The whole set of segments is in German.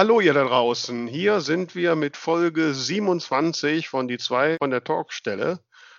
Hallo ihr da draußen, hier sind wir mit Folge 27 von die zwei von der Talkstelle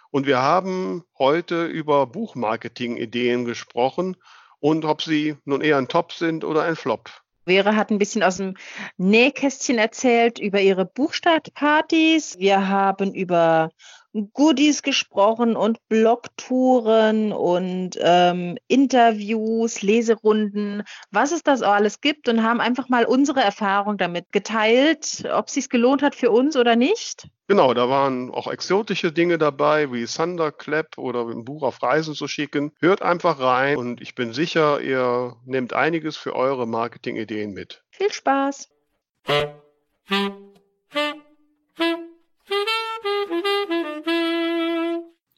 und wir haben heute über Buchmarketing-Ideen gesprochen und ob sie nun eher ein Top sind oder ein Flop. Vera hat ein bisschen aus dem Nähkästchen erzählt über ihre Buchstartpartys. Wir haben über Goodies gesprochen und Blogtouren und ähm, Interviews, Leserunden, was es das alles gibt und haben einfach mal unsere Erfahrung damit geteilt, ob es sich gelohnt hat für uns oder nicht. Genau, da waren auch exotische Dinge dabei, wie Thunderclap oder ein Buch auf Reisen zu schicken. Hört einfach rein und ich bin sicher, ihr nehmt einiges für eure Marketingideen mit. Viel Spaß!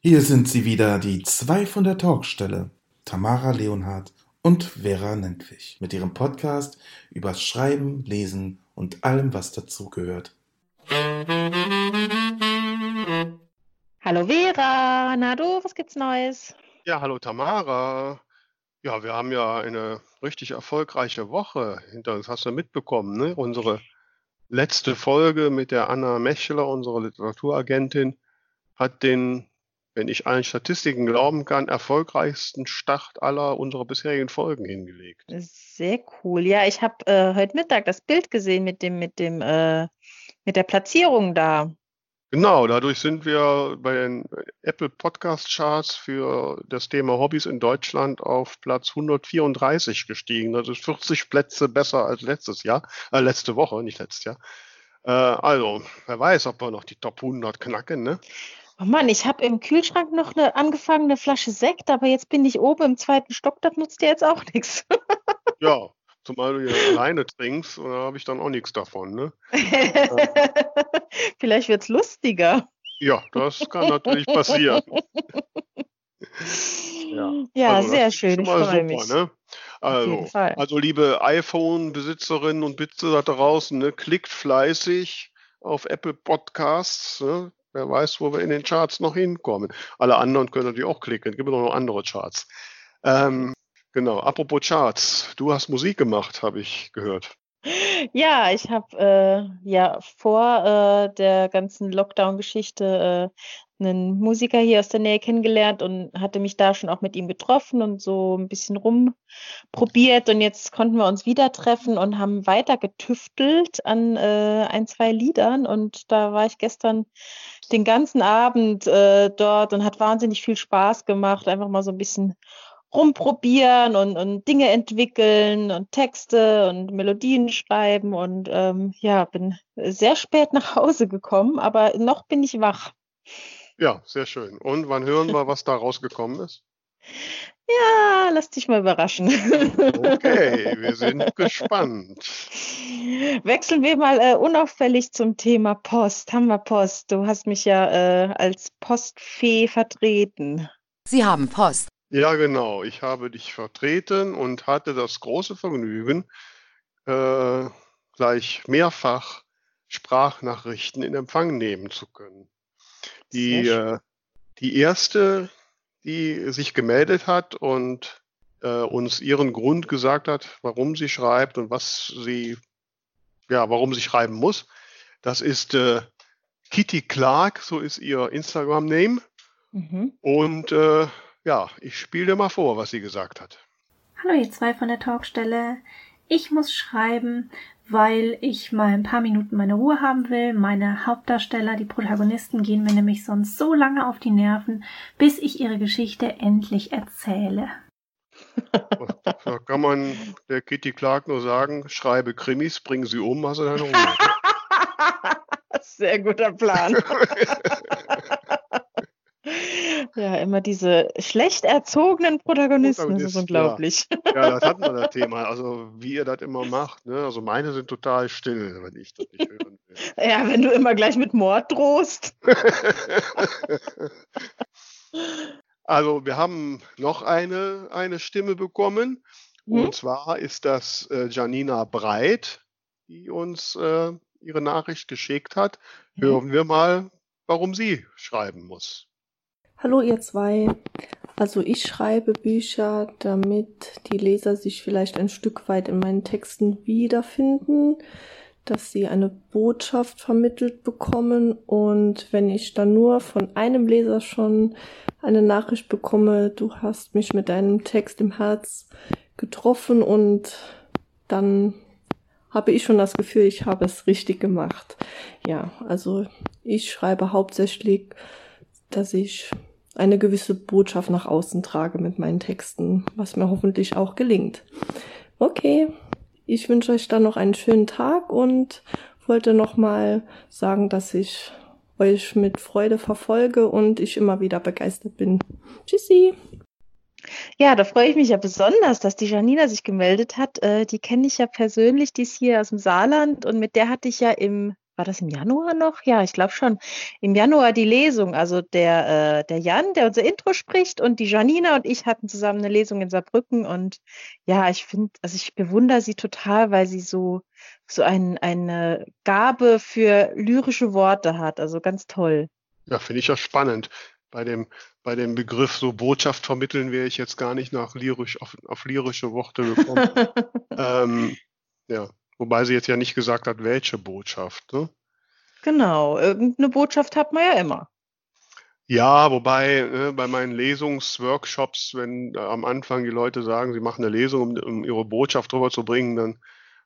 Hier sind sie wieder, die zwei von der Talkstelle, Tamara Leonhardt und Vera Nentwich, mit ihrem Podcast über Schreiben, Lesen und allem, was dazugehört. Hallo Vera, na du, was gibt's Neues? Ja, hallo Tamara. Ja, wir haben ja eine richtig erfolgreiche Woche hinter uns. Hast du mitbekommen, ne? Unsere letzte Folge mit der Anna Mecheler, unserer Literaturagentin, hat den wenn ich allen Statistiken glauben kann, erfolgreichsten Start aller unserer bisherigen Folgen hingelegt. Sehr cool. Ja, ich habe äh, heute Mittag das Bild gesehen mit dem, mit dem, äh, mit der Platzierung da. Genau, dadurch sind wir bei den Apple Podcast Charts für das Thema Hobbys in Deutschland auf Platz 134 gestiegen. Das ist 40 Plätze besser als letztes Jahr, äh, letzte Woche, nicht letztes Jahr. Äh, also, wer weiß, ob wir noch die Top 100 knacken, ne? Oh Mann, ich habe im Kühlschrank noch eine angefangene Flasche Sekt, aber jetzt bin ich oben im zweiten Stock, das nutzt dir jetzt auch nichts. Ja, zumal du ja alleine trinkst, da habe ich dann auch nichts davon. Ne? Vielleicht wird es lustiger. Ja, das kann natürlich passieren. ja, ja also sehr schön. Ich freue mich. Ne? Also, also, liebe iPhone-Besitzerinnen und Besitzer da draußen, ne, klickt fleißig auf Apple Podcasts. Ne? Wer weiß, wo wir in den Charts noch hinkommen. Alle anderen können natürlich auch klicken. Es gibt noch andere Charts. Ähm, genau, apropos Charts. Du hast Musik gemacht, habe ich gehört. Ja, ich habe äh, ja vor äh, der ganzen Lockdown-Geschichte äh, einen Musiker hier aus der Nähe kennengelernt und hatte mich da schon auch mit ihm getroffen und so ein bisschen rumprobiert. Und jetzt konnten wir uns wieder treffen und haben weiter getüftelt an äh, ein, zwei Liedern. Und da war ich gestern den ganzen Abend äh, dort und hat wahnsinnig viel Spaß gemacht, einfach mal so ein bisschen rumprobieren und, und Dinge entwickeln und Texte und Melodien schreiben und ähm, ja, bin sehr spät nach Hause gekommen, aber noch bin ich wach. Ja, sehr schön. Und wann hören wir, was da rausgekommen ist? Ja, lass dich mal überraschen. Okay, wir sind gespannt. Wechseln wir mal äh, unauffällig zum Thema Post. Haben wir Post? Du hast mich ja äh, als Postfee vertreten. Sie haben Post. Ja, genau. Ich habe dich vertreten und hatte das große Vergnügen, äh, gleich mehrfach Sprachnachrichten in Empfang nehmen zu können. Die, äh, die erste, die sich gemeldet hat und äh, uns ihren Grund gesagt hat, warum sie schreibt und was sie, ja, warum sie schreiben muss, das ist äh, Kitty Clark, so ist ihr Instagram-Name. Mhm. Und äh, ja, ich spiele dir mal vor, was sie gesagt hat. Hallo ihr zwei von der Talkstelle. Ich muss schreiben, weil ich mal ein paar Minuten meine Ruhe haben will. Meine Hauptdarsteller, die Protagonisten, gehen mir nämlich sonst so lange auf die Nerven, bis ich ihre Geschichte endlich erzähle. Da kann man der Kitty Clark nur sagen, schreibe Krimis, bring sie um, hast du deine Ruhe. Sehr guter Plan. Ja, immer diese schlecht erzogenen Protagonisten, Protagonist, das ist unglaublich. Ja. ja, das hatten wir das Thema. Also, wie ihr das immer macht. Ne? Also, meine sind total still, wenn ich das nicht hören will. Ja, wenn du immer gleich mit Mord drohst. also, wir haben noch eine, eine Stimme bekommen. Hm? Und zwar ist das äh, Janina Breit, die uns äh, ihre Nachricht geschickt hat. Hören wir mal, warum sie schreiben muss. Hallo ihr zwei. Also ich schreibe Bücher, damit die Leser sich vielleicht ein Stück weit in meinen Texten wiederfinden. dass sie eine Botschaft vermittelt bekommen und wenn ich dann nur von einem Leser schon eine Nachricht bekomme, du hast mich mit deinem Text im Herz getroffen und dann habe ich schon das Gefühl, ich habe es richtig gemacht. Ja, also ich schreibe hauptsächlich, dass ich eine gewisse Botschaft nach außen trage mit meinen Texten, was mir hoffentlich auch gelingt. Okay, ich wünsche euch dann noch einen schönen Tag und wollte nochmal sagen, dass ich euch mit Freude verfolge und ich immer wieder begeistert bin. Tschüssi! Ja, da freue ich mich ja besonders, dass die Janina sich gemeldet hat. Äh, die kenne ich ja persönlich, die ist hier aus dem Saarland und mit der hatte ich ja im war das im Januar noch? Ja, ich glaube schon. Im Januar die Lesung. Also der, äh, der Jan, der unser Intro spricht und die Janina und ich hatten zusammen eine Lesung in Saarbrücken. Und ja, ich finde, also ich bewundere sie total, weil sie so, so ein, eine Gabe für lyrische Worte hat. Also ganz toll. Ja, finde ich ja spannend. Bei dem, bei dem Begriff so Botschaft vermitteln wäre ich jetzt gar nicht nach lyrisch, auf, auf lyrische Worte gekommen. ähm, ja, Wobei sie jetzt ja nicht gesagt hat, welche Botschaft. Ne? Genau, irgendeine Botschaft hat man ja immer. Ja, wobei äh, bei meinen Lesungsworkshops, wenn äh, am Anfang die Leute sagen, sie machen eine Lesung, um, um ihre Botschaft rüberzubringen, dann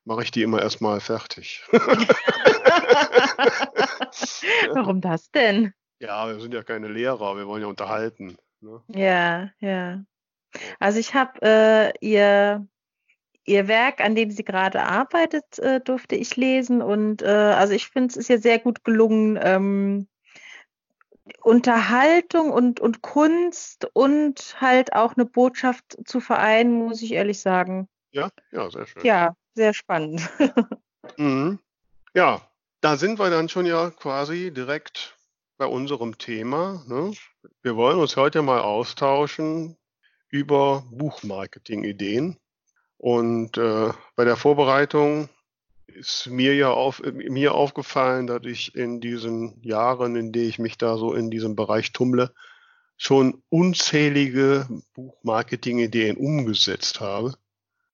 mache ich die immer erstmal fertig. Warum das denn? Ja, wir sind ja keine Lehrer, wir wollen ja unterhalten. Ne? Ja, ja. Also ich habe äh, ihr ihr Werk, an dem sie gerade arbeitet, äh, durfte ich lesen. Und äh, also ich finde, es ist ja sehr gut gelungen, ähm, Unterhaltung und, und Kunst und halt auch eine Botschaft zu vereinen, muss ich ehrlich sagen. Ja, ja, sehr schön. Ja, sehr spannend. mhm. Ja, da sind wir dann schon ja quasi direkt bei unserem Thema. Ne? Wir wollen uns heute mal austauschen über Buchmarketing-Ideen. Und äh, bei der Vorbereitung ist mir ja auf, mir aufgefallen, dass ich in diesen Jahren, in denen ich mich da so in diesem Bereich tummle, schon unzählige Buchmarketing-Ideen umgesetzt habe.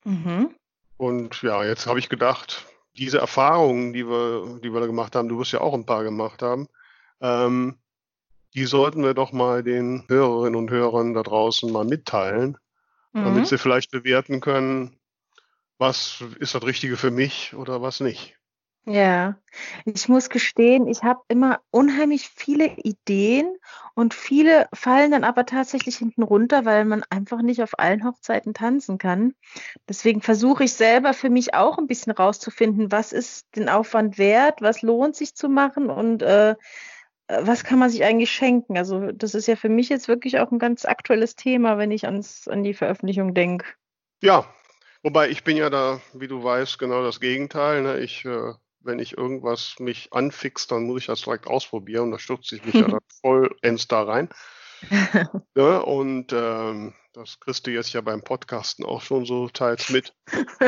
Mhm. Und ja, jetzt habe ich gedacht, diese Erfahrungen, die wir, die wir da gemacht haben, du wirst ja auch ein paar gemacht haben, ähm, die sollten wir doch mal den Hörerinnen und Hörern da draußen mal mitteilen, mhm. damit sie vielleicht bewerten können, was ist das Richtige für mich oder was nicht. Ja, ich muss gestehen, ich habe immer unheimlich viele Ideen und viele fallen dann aber tatsächlich hinten runter, weil man einfach nicht auf allen Hochzeiten tanzen kann. Deswegen versuche ich selber für mich auch ein bisschen rauszufinden, was ist den Aufwand wert, was lohnt sich zu machen und äh, was kann man sich eigentlich schenken? Also das ist ja für mich jetzt wirklich auch ein ganz aktuelles Thema, wenn ich ans, an die Veröffentlichung denke. Ja, wobei ich bin ja da, wie du weißt, genau das Gegenteil. Ne? Ich, äh, wenn ich irgendwas mich anfixt, dann muss ich das direkt ausprobieren. Da stürze ich mich ja dann vollends da rein. ja, und ähm, das kriegst du jetzt ja beim Podcasten auch schon so teils mit.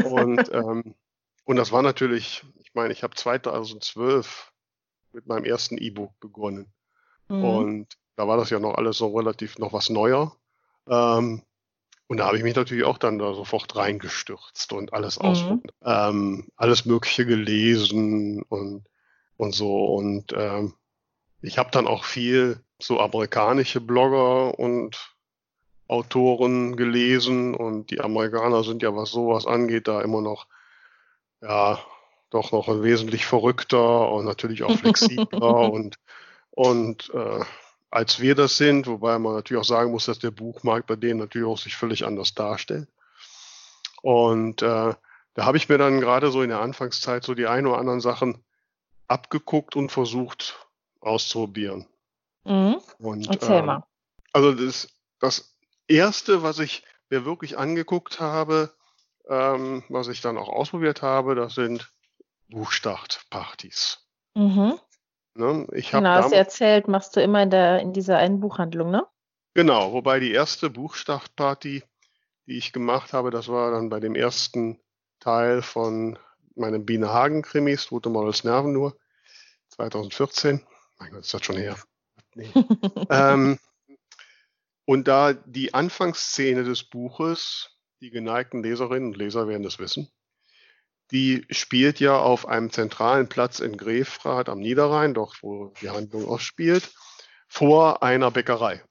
Und, ähm, und das war natürlich, ich meine, ich habe 2012 mit meinem ersten E-Book begonnen. Mhm. Und da war das ja noch alles so relativ noch was neuer. Ähm, und da habe ich mich natürlich auch dann da sofort reingestürzt und alles mhm. ausprobiert. Ähm, alles Mögliche gelesen und, und so. Und ähm, ich habe dann auch viel so amerikanische Blogger und Autoren gelesen und die Amerikaner sind ja, was sowas angeht, da immer noch ja doch noch wesentlich verrückter und natürlich auch flexibler und, und äh, als wir das sind, wobei man natürlich auch sagen muss, dass der Buchmarkt bei denen natürlich auch sich völlig anders darstellt. Und äh, da habe ich mir dann gerade so in der Anfangszeit so die ein oder anderen Sachen abgeguckt und versucht auszuprobieren. Mhm. Und, Erzähl äh, mal. Also das, das erste, was ich mir wirklich angeguckt habe, ähm, was ich dann auch ausprobiert habe, das sind Buchstartpartys. Mhm. Ne? Ich genau, hast du erzählt, machst du immer in, der, in dieser einen Buchhandlung, ne? Genau, wobei die erste Buchstartparty, die ich gemacht habe, das war dann bei dem ersten Teil von meinem Biene Hagen Krimis, Tote Models Nerven nur, 2014. Mein Gott, ist das schon her. Nee. ähm, und da die Anfangsszene des Buches, die geneigten Leserinnen und Leser werden das wissen, die spielt ja auf einem zentralen Platz in Grefrath am Niederrhein, doch wo die Handlung auch spielt, vor einer Bäckerei.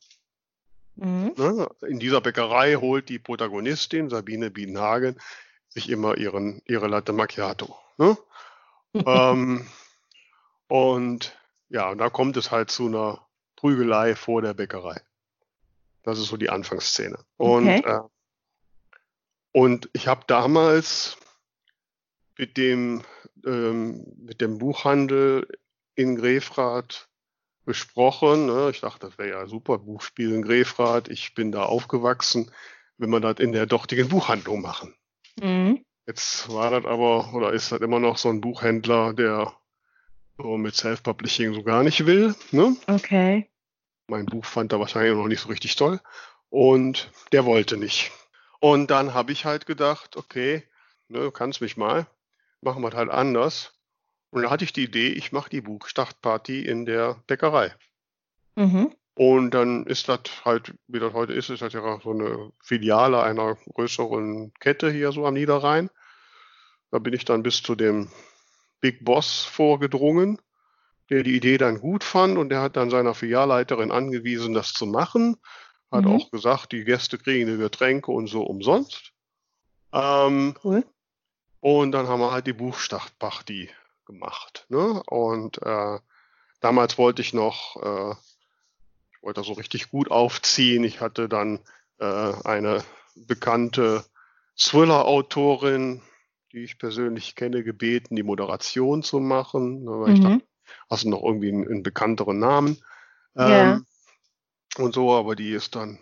Mhm. Ne? In dieser Bäckerei holt die Protagonistin Sabine Biedenhagen sich immer ihren, ihre Latte Macchiato. Ne? ähm, und ja, und da kommt es halt zu einer Prügelei vor der Bäckerei. Das ist so die Anfangsszene. Und, okay. äh, und ich habe damals mit dem, ähm, mit dem Buchhandel in Grefrath besprochen. Ne? Ich dachte, das wäre ja super, Buchspiel in Grefrath. Ich bin da aufgewachsen, wenn wir das in der dortigen Buchhandlung machen. Mhm. Jetzt war das aber, oder ist das immer noch so ein Buchhändler, der so mit Self-Publishing so gar nicht will. Ne? Okay. Mein Buch fand er wahrscheinlich noch nicht so richtig toll. Und der wollte nicht. Und dann habe ich halt gedacht, okay, ne, kannst mich mal, machen wir halt anders. Und da hatte ich die Idee, ich mache die Buchstartparty in der Bäckerei. Mhm. Und dann ist das halt, wie das heute ist, ist das ja so eine Filiale einer größeren Kette hier so am Niederrhein. Da bin ich dann bis zu dem Big Boss vorgedrungen, der die Idee dann gut fand und der hat dann seiner Filialleiterin angewiesen, das zu machen. Hat mhm. auch gesagt, die Gäste kriegen die Getränke und so umsonst. Ähm, cool. Und dann haben wir halt die Buchstartparty gemacht. Ne? Und äh, damals wollte ich noch, äh, ich wollte das so richtig gut aufziehen. Ich hatte dann äh, eine bekannte Thriller-Autorin, die ich persönlich kenne, gebeten, die Moderation zu machen. Ne, weil mhm. ich dachte, hast du noch irgendwie einen, einen bekannteren Namen? Ähm, und so, aber die ist dann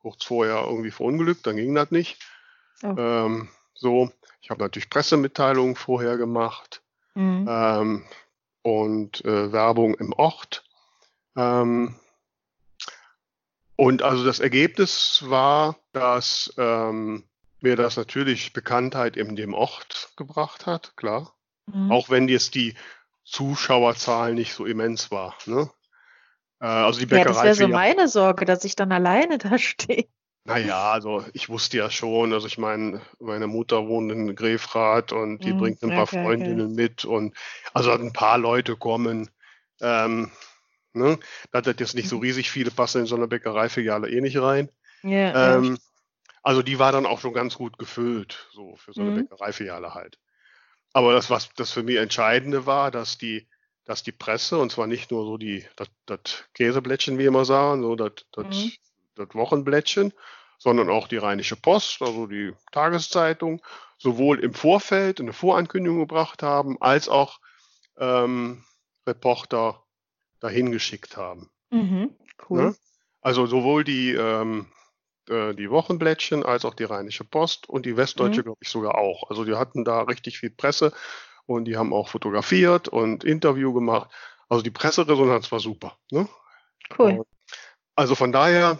kurz vorher irgendwie verunglückt, dann ging das nicht. Oh. Ähm, so, ich habe natürlich Pressemitteilungen vorher gemacht mhm. ähm, und äh, Werbung im Ort. Ähm, und also das Ergebnis war, dass ähm, mir das natürlich Bekanntheit in dem Ort gebracht hat, klar. Mhm. Auch wenn jetzt die Zuschauerzahl nicht so immens war. Ne? Äh, also die Bäckerei. Ja, das wäre so meine Sorge, dass ich dann alleine da stehe. Naja, also ich wusste ja schon, also ich meine, meine Mutter wohnt in Grefrath und die mhm, bringt ein paar okay, Freundinnen okay. mit und also ein paar Leute kommen. Ähm, ne? Da hat jetzt nicht so mhm. riesig viele passen in so eine Bäckereifiliale eh nicht rein. Ja, ähm. Also die war dann auch schon ganz gut gefüllt, so für so eine mhm. Bäckereifiliale halt. Aber das, was das für mich Entscheidende war, dass die, dass die Presse, und zwar nicht nur so die, das, das Käseblättchen, wie immer sagen, so das, das, mhm. das Wochenblättchen, sondern auch die Rheinische Post, also die Tageszeitung, sowohl im Vorfeld eine Vorankündigung gebracht haben, als auch ähm, Reporter dahin geschickt haben. Mhm, cool. Ne? Also sowohl die, ähm, äh, die Wochenblättchen als auch die Rheinische Post und die Westdeutsche, mhm. glaube ich, sogar auch. Also die hatten da richtig viel Presse und die haben auch fotografiert und Interview gemacht. Also die Presseresonanz war super. Ne? Cool. Also von daher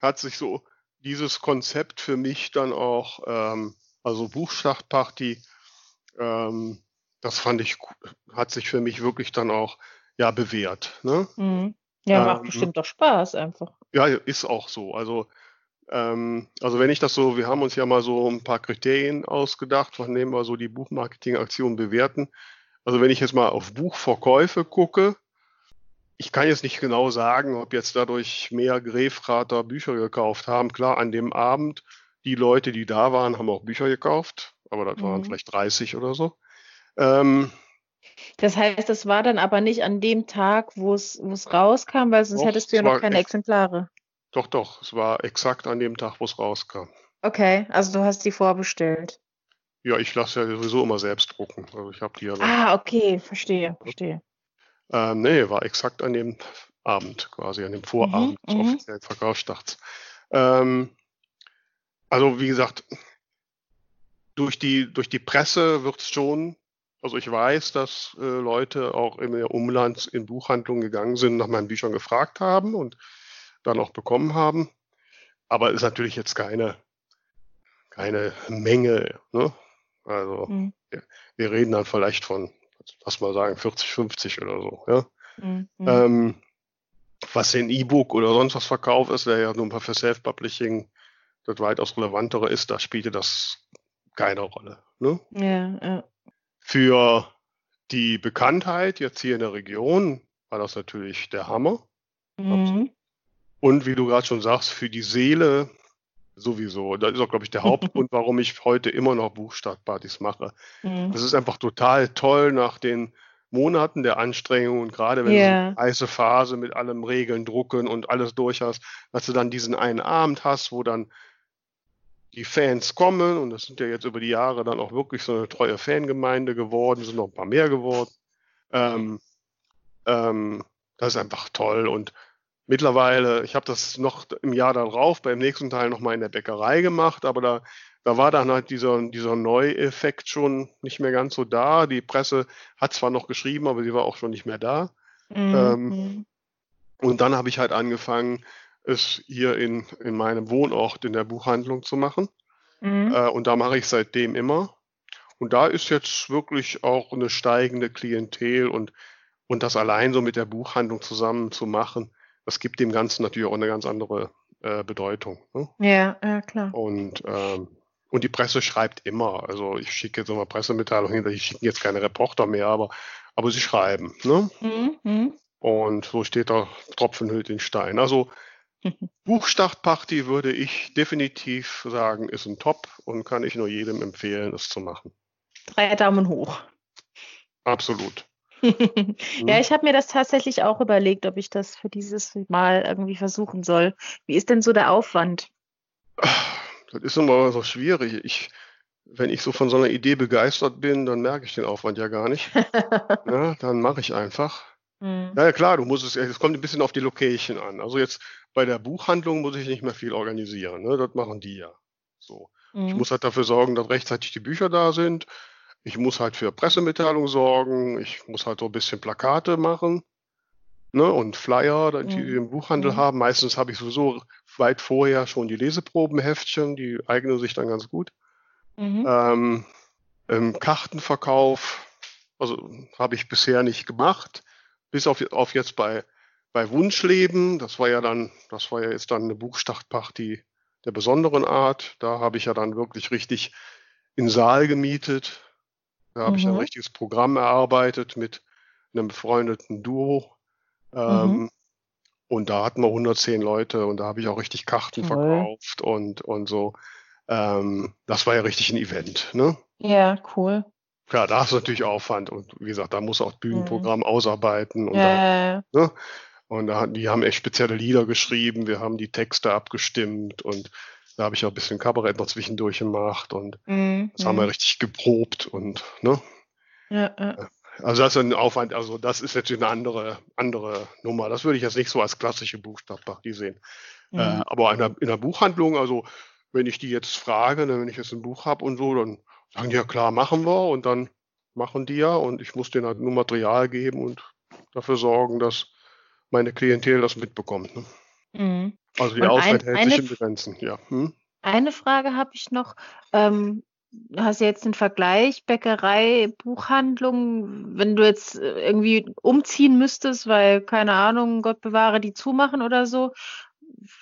hat sich so dieses Konzept für mich dann auch, ähm, also Buchschlachtparty, ähm, das fand ich, hat sich für mich wirklich dann auch ja bewährt. Ne? Mhm. Ja, macht ähm, bestimmt doch Spaß einfach. Ja, ist auch so. Also, ähm, also wenn ich das so, wir haben uns ja mal so ein paar Kriterien ausgedacht, von denen wir so die Buchmarketing-Aktion bewerten. Also wenn ich jetzt mal auf Buchverkäufe gucke, ich kann jetzt nicht genau sagen, ob jetzt dadurch mehr Grefrater Bücher gekauft haben. Klar, an dem Abend, die Leute, die da waren, haben auch Bücher gekauft, aber das mhm. waren vielleicht 30 oder so. Ähm, das heißt, das war dann aber nicht an dem Tag, wo es rauskam, weil sonst doch, hättest du ja noch keine Exemplare. Doch, doch, es war exakt an dem Tag, wo es rauskam. Okay, also du hast die vorbestellt. Ja, ich lasse ja sowieso immer selbst drucken. Also ich habe die ja. Ah, okay, verstehe, verstehe. Ähm, nee, war exakt an dem Abend, quasi an dem Vorabend mhm, des mhm. offiziellen Verkaufsstarts. Ähm, also wie gesagt, durch die, durch die Presse wird es schon, also ich weiß, dass äh, Leute auch im Umland in Buchhandlungen gegangen sind, nach meinen Büchern gefragt haben und dann auch bekommen haben. Aber ist natürlich jetzt keine, keine Menge. Ne? Also mhm. wir, wir, reden dann vielleicht von lass mal sagen, 40, 50 oder so. Ja? Mhm. Ähm, was in E-Book oder sonst was verkauft ist, der ja nun mal für Self-Publishing das weitaus relevantere ist, da spielte das keine Rolle. Ne? Ja, ja. Für die Bekanntheit jetzt hier in der Region war das natürlich der Hammer. Mhm. Und wie du gerade schon sagst, für die Seele sowieso. Das ist auch, glaube ich, der Hauptgrund, warum ich heute immer noch Buchstartpartys mache. Mhm. Das ist einfach total toll nach den Monaten der Anstrengung und gerade wenn Ja. du eine heiße Phase mit allem Regeln, Drucken und alles durch hast, dass du dann diesen einen Abend hast, wo dann die Fans kommen und das sind ja jetzt über die Jahre dann auch wirklich so eine treue Fangemeinde geworden, sind noch ein paar mehr geworden. Ähm, ähm, das ist einfach toll und mittlerweile, ich habe das noch im Jahr darauf beim nächsten Teil nochmal in der Bäckerei gemacht, aber da, da war dann halt dieser, dieser Neueffekt schon nicht mehr ganz so da. Die Presse hat zwar noch geschrieben, aber sie war auch schon nicht mehr da. Mhm. Ähm, Mhm. Und dann habe ich halt angefangen, es hier in, in meinem Wohnort in der Buchhandlung zu machen. Mhm. Äh, und da mache ich seitdem immer. Und da ist jetzt wirklich auch eine steigende Klientel und, und das allein so mit der Buchhandlung zusammen zu machen, das gibt dem Ganzen natürlich auch eine ganz andere äh, Bedeutung. Ne? Ja, ja, klar. Und, ähm, und die Presse schreibt immer. Also ich schicke jetzt immer Pressemitteilungen hinter, ich schicke jetzt keine Reporter mehr, aber, aber sie schreiben. Ne? Mhm. Mhm. Und so steht da Tropfen hüllt den Stein. Also Buchstartparty würde ich definitiv sagen, ist ein Top und kann ich nur jedem empfehlen, es zu machen. Drei Daumen hoch. Absolut. Ja, ich habe mir das tatsächlich auch überlegt, ob ich das für dieses Mal irgendwie versuchen soll. Wie ist denn so der Aufwand? Das ist immer so schwierig. Ich, wenn ich so von so einer Idee begeistert bin, dann merke ich den Aufwand ja gar nicht. Ja, dann mache ich einfach. Mhm. Ja, klar, du musst es, es kommt ein bisschen auf die Location an. Also jetzt bei der Buchhandlung muss ich nicht mehr viel organisieren. Ne? Das machen die ja. So. Ich Mhm. muss halt dafür sorgen, dass rechtzeitig die Bücher da sind. Ich muss halt für Pressemitteilungen sorgen. Ich muss halt so ein bisschen Plakate machen. Ne? Und Flyer, die Mhm. die im Buchhandel Mhm. haben. Meistens habe ich sowieso weit vorher schon die Leseprobenheftchen. Die eignen sich dann ganz gut. Mhm. Ähm, ähm, Kartenverkauf, also habe ich bisher nicht gemacht, bis auf, auf jetzt bei, bei Wunschleben. Das war ja dann, das war ja jetzt dann eine Buchstartparty der besonderen Art. Da habe ich ja dann wirklich richtig in Saal gemietet. Da habe ich ein Mhm. richtiges Programm erarbeitet mit einem befreundeten Duo. Ähm, Mhm. Und da hatten wir 110 Leute und da habe ich auch richtig Karten Toll. verkauft und, und so. Ähm, das war ja richtig ein Event. Ne? Ja, cool. Klar, da hast du natürlich Aufwand und wie gesagt, da muss auch Bühnenprogramm ausarbeiten und, da, Mhm. Ja, ja, ne? und da, die haben echt spezielle Lieder geschrieben, wir haben die Texte abgestimmt und da habe ich auch ein bisschen Kabarett noch zwischendurch gemacht und ja. Mhm. das haben wir richtig geprobt und ne? Ja, ja. Also das ist ein Aufwand, also das ist natürlich eine andere, andere Nummer. Das würde ich jetzt nicht so als klassische Buchstabparty sehen. Äh, Mhm. aber in der, in der Buchhandlung, also wenn ich die jetzt frage, ne, wenn ich jetzt ein Buch habe und so, dann sagen die ja klar, machen wir und dann machen die ja und ich muss denen halt nur Material geben und dafür sorgen, dass meine Klientel das mitbekommt. Ne? Mhm. Also die Auswahl hält eine sich in Grenzen, ja. Hm? Eine Frage habe ich noch. Ähm, du hast ja jetzt den Vergleich Bäckerei, Buchhandlung. Wenn du jetzt äh, irgendwie umziehen müsstest, weil, keine Ahnung, Gott bewahre, die zumachen oder so,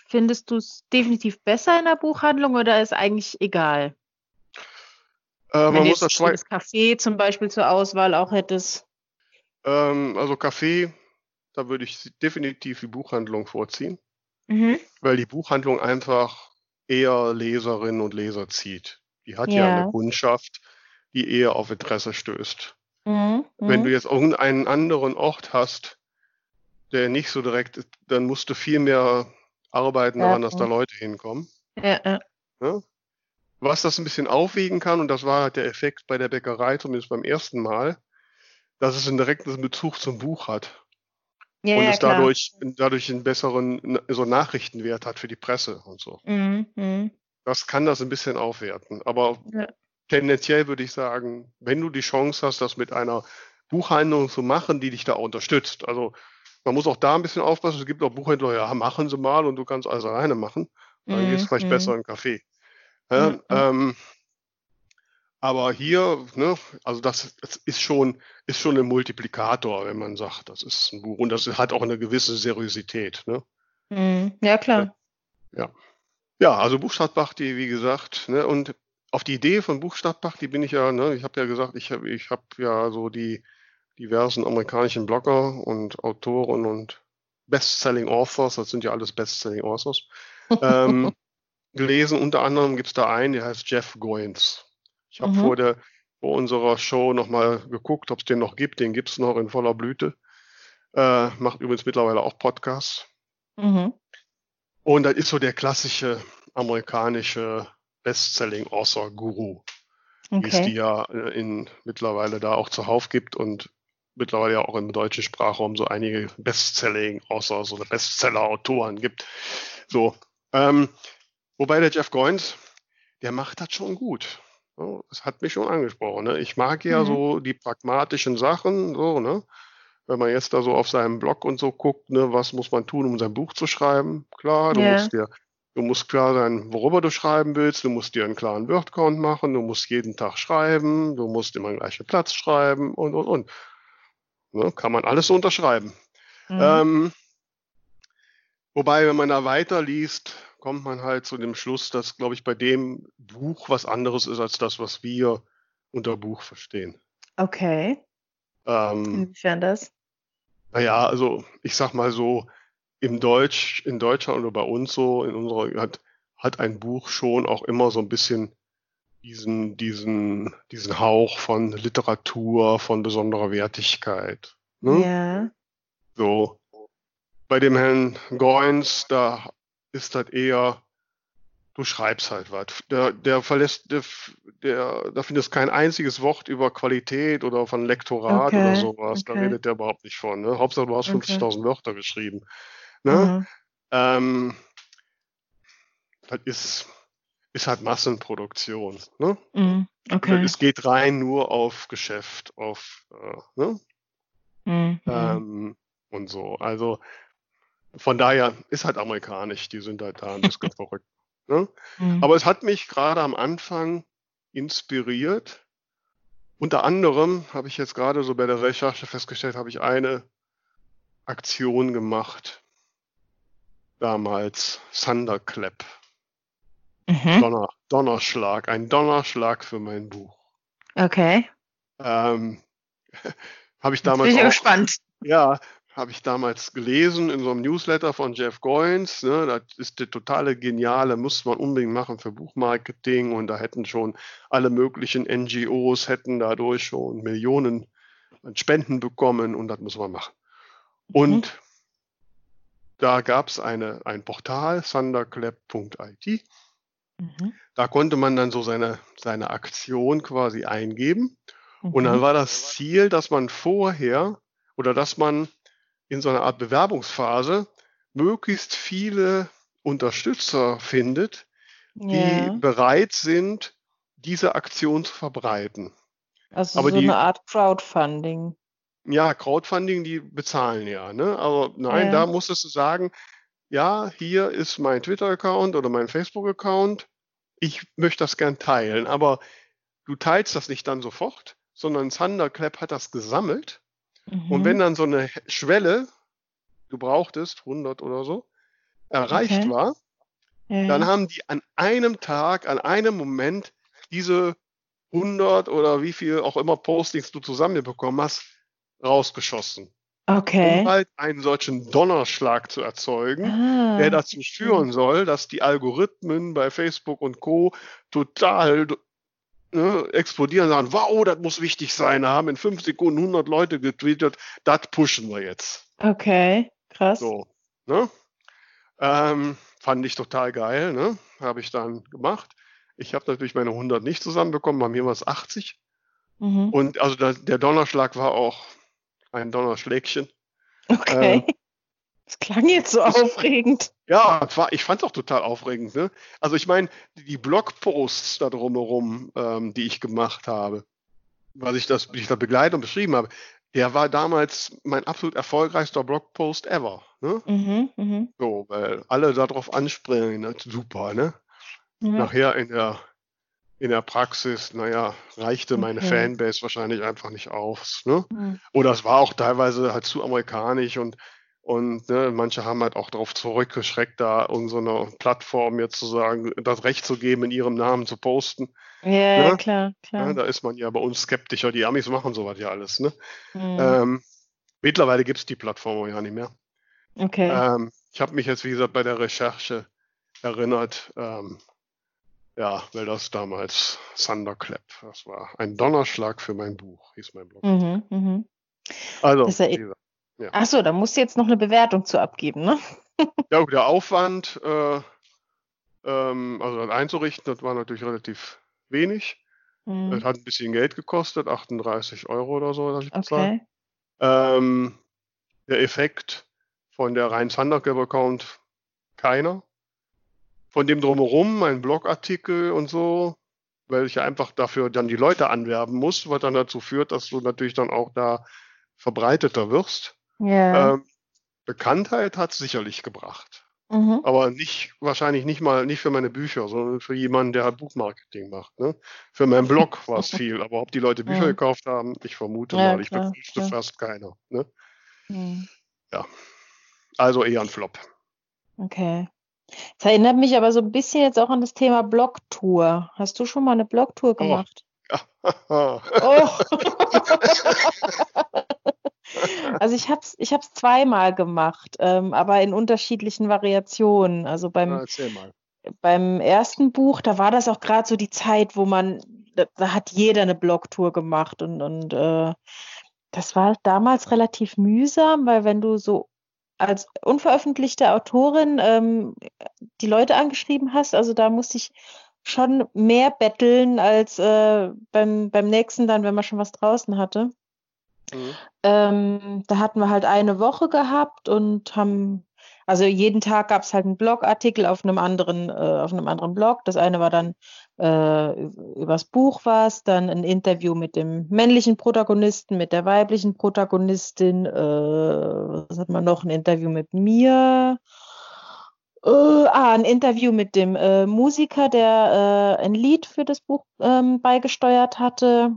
findest du es definitiv besser in der Buchhandlung oder ist eigentlich egal? Äh, Wenn man du muss jetzt das das Café zum Beispiel zur Auswahl auch hättest. ähm, also Kaffee, da würde ich definitiv die Buchhandlung vorziehen. Mhm. weil die Buchhandlung einfach eher Leserinnen und Leser zieht. Die hat ja, Ja. eine Kundschaft, die eher auf Interesse stößt. Mhm. Wenn Mhm. du jetzt irgendeinen anderen Ort hast, der nicht so direkt ist, dann musst du viel mehr arbeiten daran, dass da. Leute hinkommen. Ja, ja. Was das ein bisschen aufwiegen kann, und das war halt der Effekt bei der Bäckerei, zumindest beim ersten Mal, dass es einen direkten Bezug zum Buch hat Ja, und ja, es dadurch, dadurch einen besseren so Nachrichtenwert hat für die Presse und so. Mhm. Mhm. Das kann das ein bisschen aufwerten. Aber Ja. tendenziell würde ich sagen, wenn du die Chance hast, das mit einer Buchhandlung zu machen, die dich da unterstützt. Also man muss auch da ein bisschen aufpassen. Es gibt auch Buchhändler, ja, machen sie mal und du kannst alles alleine machen. Dann Mhm. gehst du vielleicht Mhm. besser in einen Café. Ja, Mhm. ähm, aber hier, ne, also das, das ist schon, ist schon ein Multiplikator, wenn man sagt, das ist ein Buch. Und das hat auch eine gewisse Seriosität. Ne? Mhm. Ja, klar. Ja, also Buchstartparty, wie gesagt, ne, und auf die Idee von Buchstabach, die bin ich ja, ne, ich habe ja gesagt, ich habe ich hab ja so die diversen amerikanischen Blogger und Autoren und Bestselling Authors, das sind ja alles Bestselling Authors, ähm, gelesen. Unter anderem gibt es da einen, der heißt Jeff Goins. Ich habe mhm. vor, der, vor unserer Show nochmal geguckt, ob es den noch gibt. Den gibt es noch in voller Blüte. Äh, macht übrigens mittlerweile auch Podcasts. Mhm. Und das ist so der klassische amerikanische Bestselling-Author-Guru, okay. wie es die ja äh, in, mittlerweile da auch zuhauf gibt und mittlerweile ja auch im deutschen Sprachraum so einige Bestselling-Authors oder Bestseller-Autoren gibt. So, ähm, wobei der Jeff Goins, der macht das schon gut. Das hat mich schon angesprochen. Ne? Ich mag ja mhm. so die pragmatischen Sachen, so, ne? Wenn man jetzt da so auf seinem Blog und so guckt, ne, was muss man tun, um sein Buch zu schreiben? Klar, du yeah. musst dir, du musst klar sein, worüber du schreiben willst, du musst dir einen klaren Word-Count machen, du musst jeden Tag schreiben, du musst immer den gleichen Platz schreiben und und und. Ne? Kann man alles so unterschreiben. Mhm. Ähm, wobei, wenn man da weiterliest, kommt man halt zu dem Schluss, dass, glaube ich, bei dem Buch was anderes ist als das, was wir unter Buch verstehen. Okay. Ähm, Inwiefern das? Naja, also ich sag mal so, im Deutsch, in Deutschland oder bei uns so, in unserer, hat, hat ein Buch schon auch immer so ein bisschen diesen, diesen, diesen Hauch von Literatur, von besonderer Wertigkeit. Ne? Ja. So. Bei dem Herrn Goins, da ist das eher, du schreibst halt was. Der, der verlässt, der, der, da findest kein einziges Wort über Qualität oder von Lektorat okay. oder sowas. Okay. Da redet der überhaupt nicht von. Ne? Hauptsache, du hast 50.000 okay. Wörter geschrieben. Ne? Mhm. Ähm, das ist, ist halt Massenproduktion. Ne? Mhm. Okay. Es geht rein nur auf Geschäft, auf äh, ne? Mhm. Ähm, und so. Also von daher ist halt amerikanisch, die sind halt da ein bisschen verrückt. Ne? Mhm. Aber es hat mich gerade am Anfang inspiriert. Unter anderem habe ich jetzt gerade so bei der Recherche festgestellt, habe ich eine Aktion gemacht. Damals Thunderclap. Mhm. Donner, Donnerschlag, ein Donnerschlag für mein Buch. Okay. Ähm, habe ich damals. Jetzt bin ich auch, gespannt. Ja, habe ich damals gelesen in so einem Newsletter von Jeff Goins. Ne, das ist der totale geniale, muss man unbedingt machen für Buchmarketing und da hätten schon alle möglichen NGOs hätten dadurch schon Millionen an Spenden bekommen und das muss man machen. Und mhm. da gab es ein Portal, thunderclap.it Mhm. Da konnte man dann so seine, seine Aktion quasi eingeben. Mhm. Und dann mhm. war das Ziel, dass man vorher oder dass man in so einer Art Bewerbungsphase möglichst viele Unterstützer findet, die ja. bereit sind, diese Aktion zu verbreiten. Also Aber so die, eine Art Crowdfunding. Ja, Crowdfunding, die bezahlen ja. Ne? Aber nein, ja. da musstest du sagen, ja, hier ist mein Twitter-Account oder mein Facebook-Account. Ich möchte das gern teilen, aber du teilst das nicht dann sofort, sondern Thunderclap hat das gesammelt. Mhm. Und wenn mhm. dann so eine Schwelle, du brauchtest 100 oder so, erreicht okay. war, ja. dann haben die an einem Tag, an einem Moment diese 100 oder wie viel auch immer Postings du zusammenbekommen hast, rausgeschossen. Okay. Um halt einen solchen Donnerschlag zu erzeugen, ah, der dazu führen soll, dass die Algorithmen bei Facebook und Co. total ne, explodieren und sagen, wow, das muss wichtig sein, da haben in fünf Sekunden 100 Leute getweetet, das pushen wir jetzt. Okay, krass. So, ne? ähm, fand ich total geil, ne? habe ich dann gemacht. Ich habe natürlich meine 100 nicht zusammenbekommen, bei mir war es 80. Mhm. Und also der, der Donnerschlag war auch ein Donnerschlägchen. Okay. Ähm, das klang jetzt so aufregend. Ja, ich fand es auch total aufregend. Ne? Also ich meine, die Blogposts da drumherum, ähm, die ich gemacht habe, was ich das, ich da begleitet und beschrieben habe, der war damals mein absolut erfolgreichster Blogpost ever. Ne? Mhm, mh. So, weil alle darauf anspringen, ne? super, ne? Mhm. Nachher in der in der Praxis, naja, reichte okay. meine Fanbase wahrscheinlich einfach nicht aus. Ne? Mhm. Oder es war auch teilweise halt zu amerikanisch und, und ne, manche haben halt auch darauf zurückgeschreckt, da irgendeine Plattform jetzt zu sagen, das Recht zu geben, in ihrem Namen zu posten. Ja, ja, klar, klar. Ja, da ist man ja bei uns skeptischer. Die Amis machen sowas ja alles. Ne? Mhm. Ähm, mittlerweile gibt es die Plattform ja nicht mehr. Okay. Ähm, ich habe mich jetzt, wie gesagt, bei der Recherche erinnert, ähm, ja, weil das damals Thunderclap, das war ein Donnerschlag für mein Buch, hieß mein Blog. Mhm, mhm. Also, Das ist ja- wie gesagt, Ach so, da musst du jetzt noch eine Bewertung zu abgeben, ne? ja, der Aufwand, äh, ähm, also das einzurichten, das war natürlich relativ wenig. Mhm. Es hat ein bisschen Geld gekostet, 38 Euro oder so, dass ich bezahlt. Okay. Ähm, der Effekt von der rein Thunderclap-Account keiner. Von dem drumherum, mein Blogartikel und so, weil ich ja einfach dafür dann die Leute anwerben muss, was dann dazu führt, dass du natürlich dann auch da verbreiteter wirst. Ja. Ähm, Bekanntheit hat es sicherlich gebracht. Mhm. Aber nicht, wahrscheinlich nicht mal, nicht für meine Bücher, sondern für jemanden, der halt Buchmarketing macht. Ne? Für meinen Blog war es viel. Aber ob die Leute Bücher Ja. gekauft haben, ich vermute Ja, mal. Ich klar, befürchte klar. fast keiner. Ne? Mhm. Also eher ein Flop. Okay. Das erinnert mich aber so ein bisschen jetzt auch an das Thema Blogtour. Hast du schon mal eine Blogtour gemacht? Ja. Oh. Also ich habe es ich hab's zweimal gemacht, ähm, aber in unterschiedlichen Variationen. Also Na, beim, erzähl mal. beim ersten Buch, da war das auch gerade so die Zeit, wo man, da, da hat jeder eine Blogtour gemacht und, und äh, das war damals relativ mühsam, weil wenn du so als unveröffentlichte Autorin ähm, die Leute angeschrieben hast, also da musste ich schon mehr betteln als äh, beim, beim nächsten dann, wenn man schon was draußen hatte. Mhm. Ähm, da hatten wir halt eine Woche gehabt und haben, also jeden Tag gab es halt einen Blogartikel auf einem anderen, äh, auf einem anderen Blog. Das eine war dann äh, übers Buch was, dann ein Interview mit dem männlichen Protagonisten, mit der weiblichen Protagonistin, äh, was hat man noch? Ein Interview mit mir. Äh, ah, ein Interview mit dem äh, Musiker, der äh, ein Lied für das Buch ähm, beigesteuert hatte.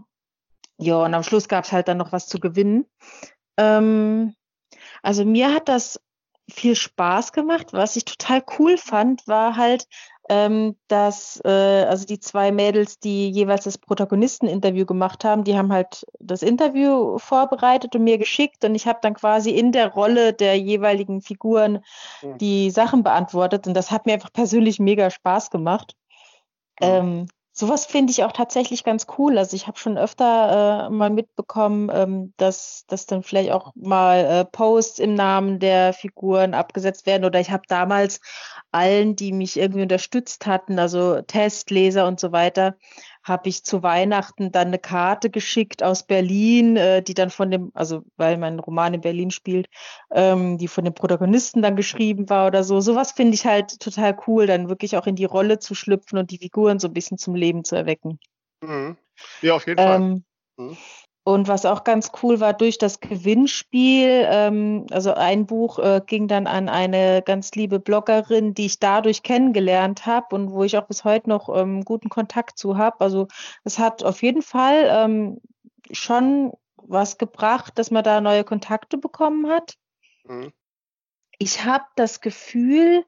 Ja, und am Schluss gab es halt dann noch was zu gewinnen. Ähm, also mir hat das viel Spaß gemacht. Was ich total cool fand, war halt, ähm, dass äh, also die zwei Mädels, die jeweils das Protagonisteninterview gemacht haben, die haben halt das Interview vorbereitet und mir geschickt und ich habe dann quasi in der Rolle der jeweiligen Figuren die Sachen beantwortet und das hat mir einfach persönlich mega Spaß gemacht. Mhm. Ähm, sowas finde ich auch tatsächlich ganz cool. Also ich habe schon öfter äh, mal mitbekommen, ähm, dass, dass dann vielleicht auch mal äh, Posts im Namen der Figuren abgesetzt werden. Oder ich habe damals allen, die mich irgendwie unterstützt hatten, also Testleser und so weiter, habe ich zu Weihnachten dann eine Karte geschickt aus Berlin, äh, die dann von dem, also weil mein Roman in Berlin spielt, ähm, die von dem Protagonisten dann geschrieben war oder so. Sowas finde ich halt total cool, dann wirklich auch in die Rolle zu schlüpfen und die Figuren so ein bisschen zum Leben zu erwecken. Mhm. Ja, auf jeden Fall. Ähm, Mhm. Und was auch ganz cool war, durch das Gewinnspiel, ähm, also ein Buch äh, ging dann an eine ganz liebe Bloggerin, die ich dadurch kennengelernt habe und wo ich auch bis heute noch ähm, guten Kontakt zu habe. Also es hat auf jeden Fall ähm, schon was gebracht, dass man da neue Kontakte bekommen hat. Mhm. Ich habe das Gefühl,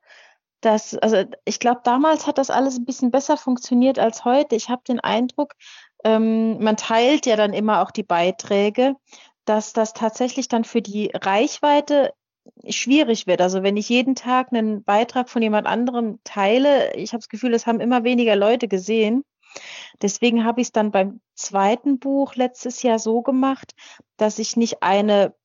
dass, also ich glaube, damals hat das alles ein bisschen besser funktioniert als heute. Ich habe den Eindruck, ähm, man teilt ja dann immer auch die Beiträge, dass das tatsächlich dann für die Reichweite schwierig wird. Also wenn ich jeden Tag einen Beitrag von jemand anderem teile, ich habe das Gefühl, es haben immer weniger Leute gesehen. Deswegen habe ich es dann beim zweiten Buch letztes Jahr so gemacht, dass ich nicht eine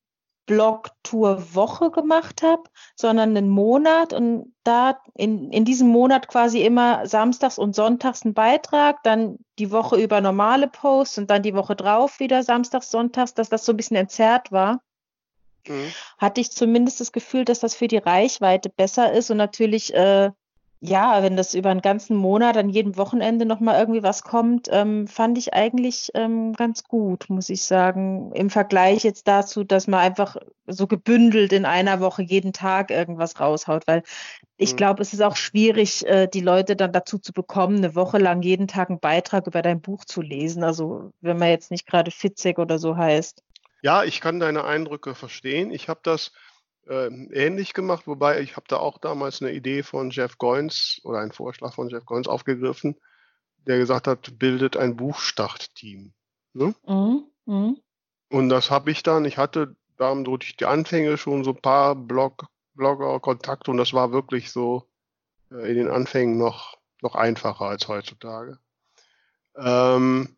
Blogtour-Woche gemacht habe, sondern einen Monat und da in, in diesem Monat quasi immer samstags und sonntags einen Beitrag, dann die Woche über normale Posts und dann die Woche drauf wieder samstags, sonntags, dass das so ein bisschen entzerrt war Mhm. hatte ich zumindest das Gefühl, dass das für die Reichweite besser ist und natürlich, äh, ja, wenn das über einen ganzen Monat an jedem Wochenende nochmal irgendwie was kommt, ähm, fand ich eigentlich ähm, ganz gut, muss ich sagen, im Vergleich jetzt dazu, dass man einfach so gebündelt in einer Woche jeden Tag irgendwas raushaut, weil ich Mhm. glaube, es ist auch schwierig, äh, die Leute dann dazu zu bekommen, eine Woche lang jeden Tag einen Beitrag über dein Buch zu lesen. Also wenn man jetzt nicht gerade Fitzek oder so heißt. Ja, ich kann deine Eindrücke verstehen. Ich habe das ähnlich gemacht, wobei ich habe da auch damals eine Idee von Jeff Goins oder einen Vorschlag von Jeff Goins aufgegriffen. der gesagt hat, bildet ein Buchstartteam. Ne? Mhm. Mhm. Und das habe ich dann, ich hatte da durch die Anfänge schon so ein paar Blog, Blogger-Kontakte und das war wirklich so äh, in den Anfängen noch, noch einfacher als heutzutage. Ähm,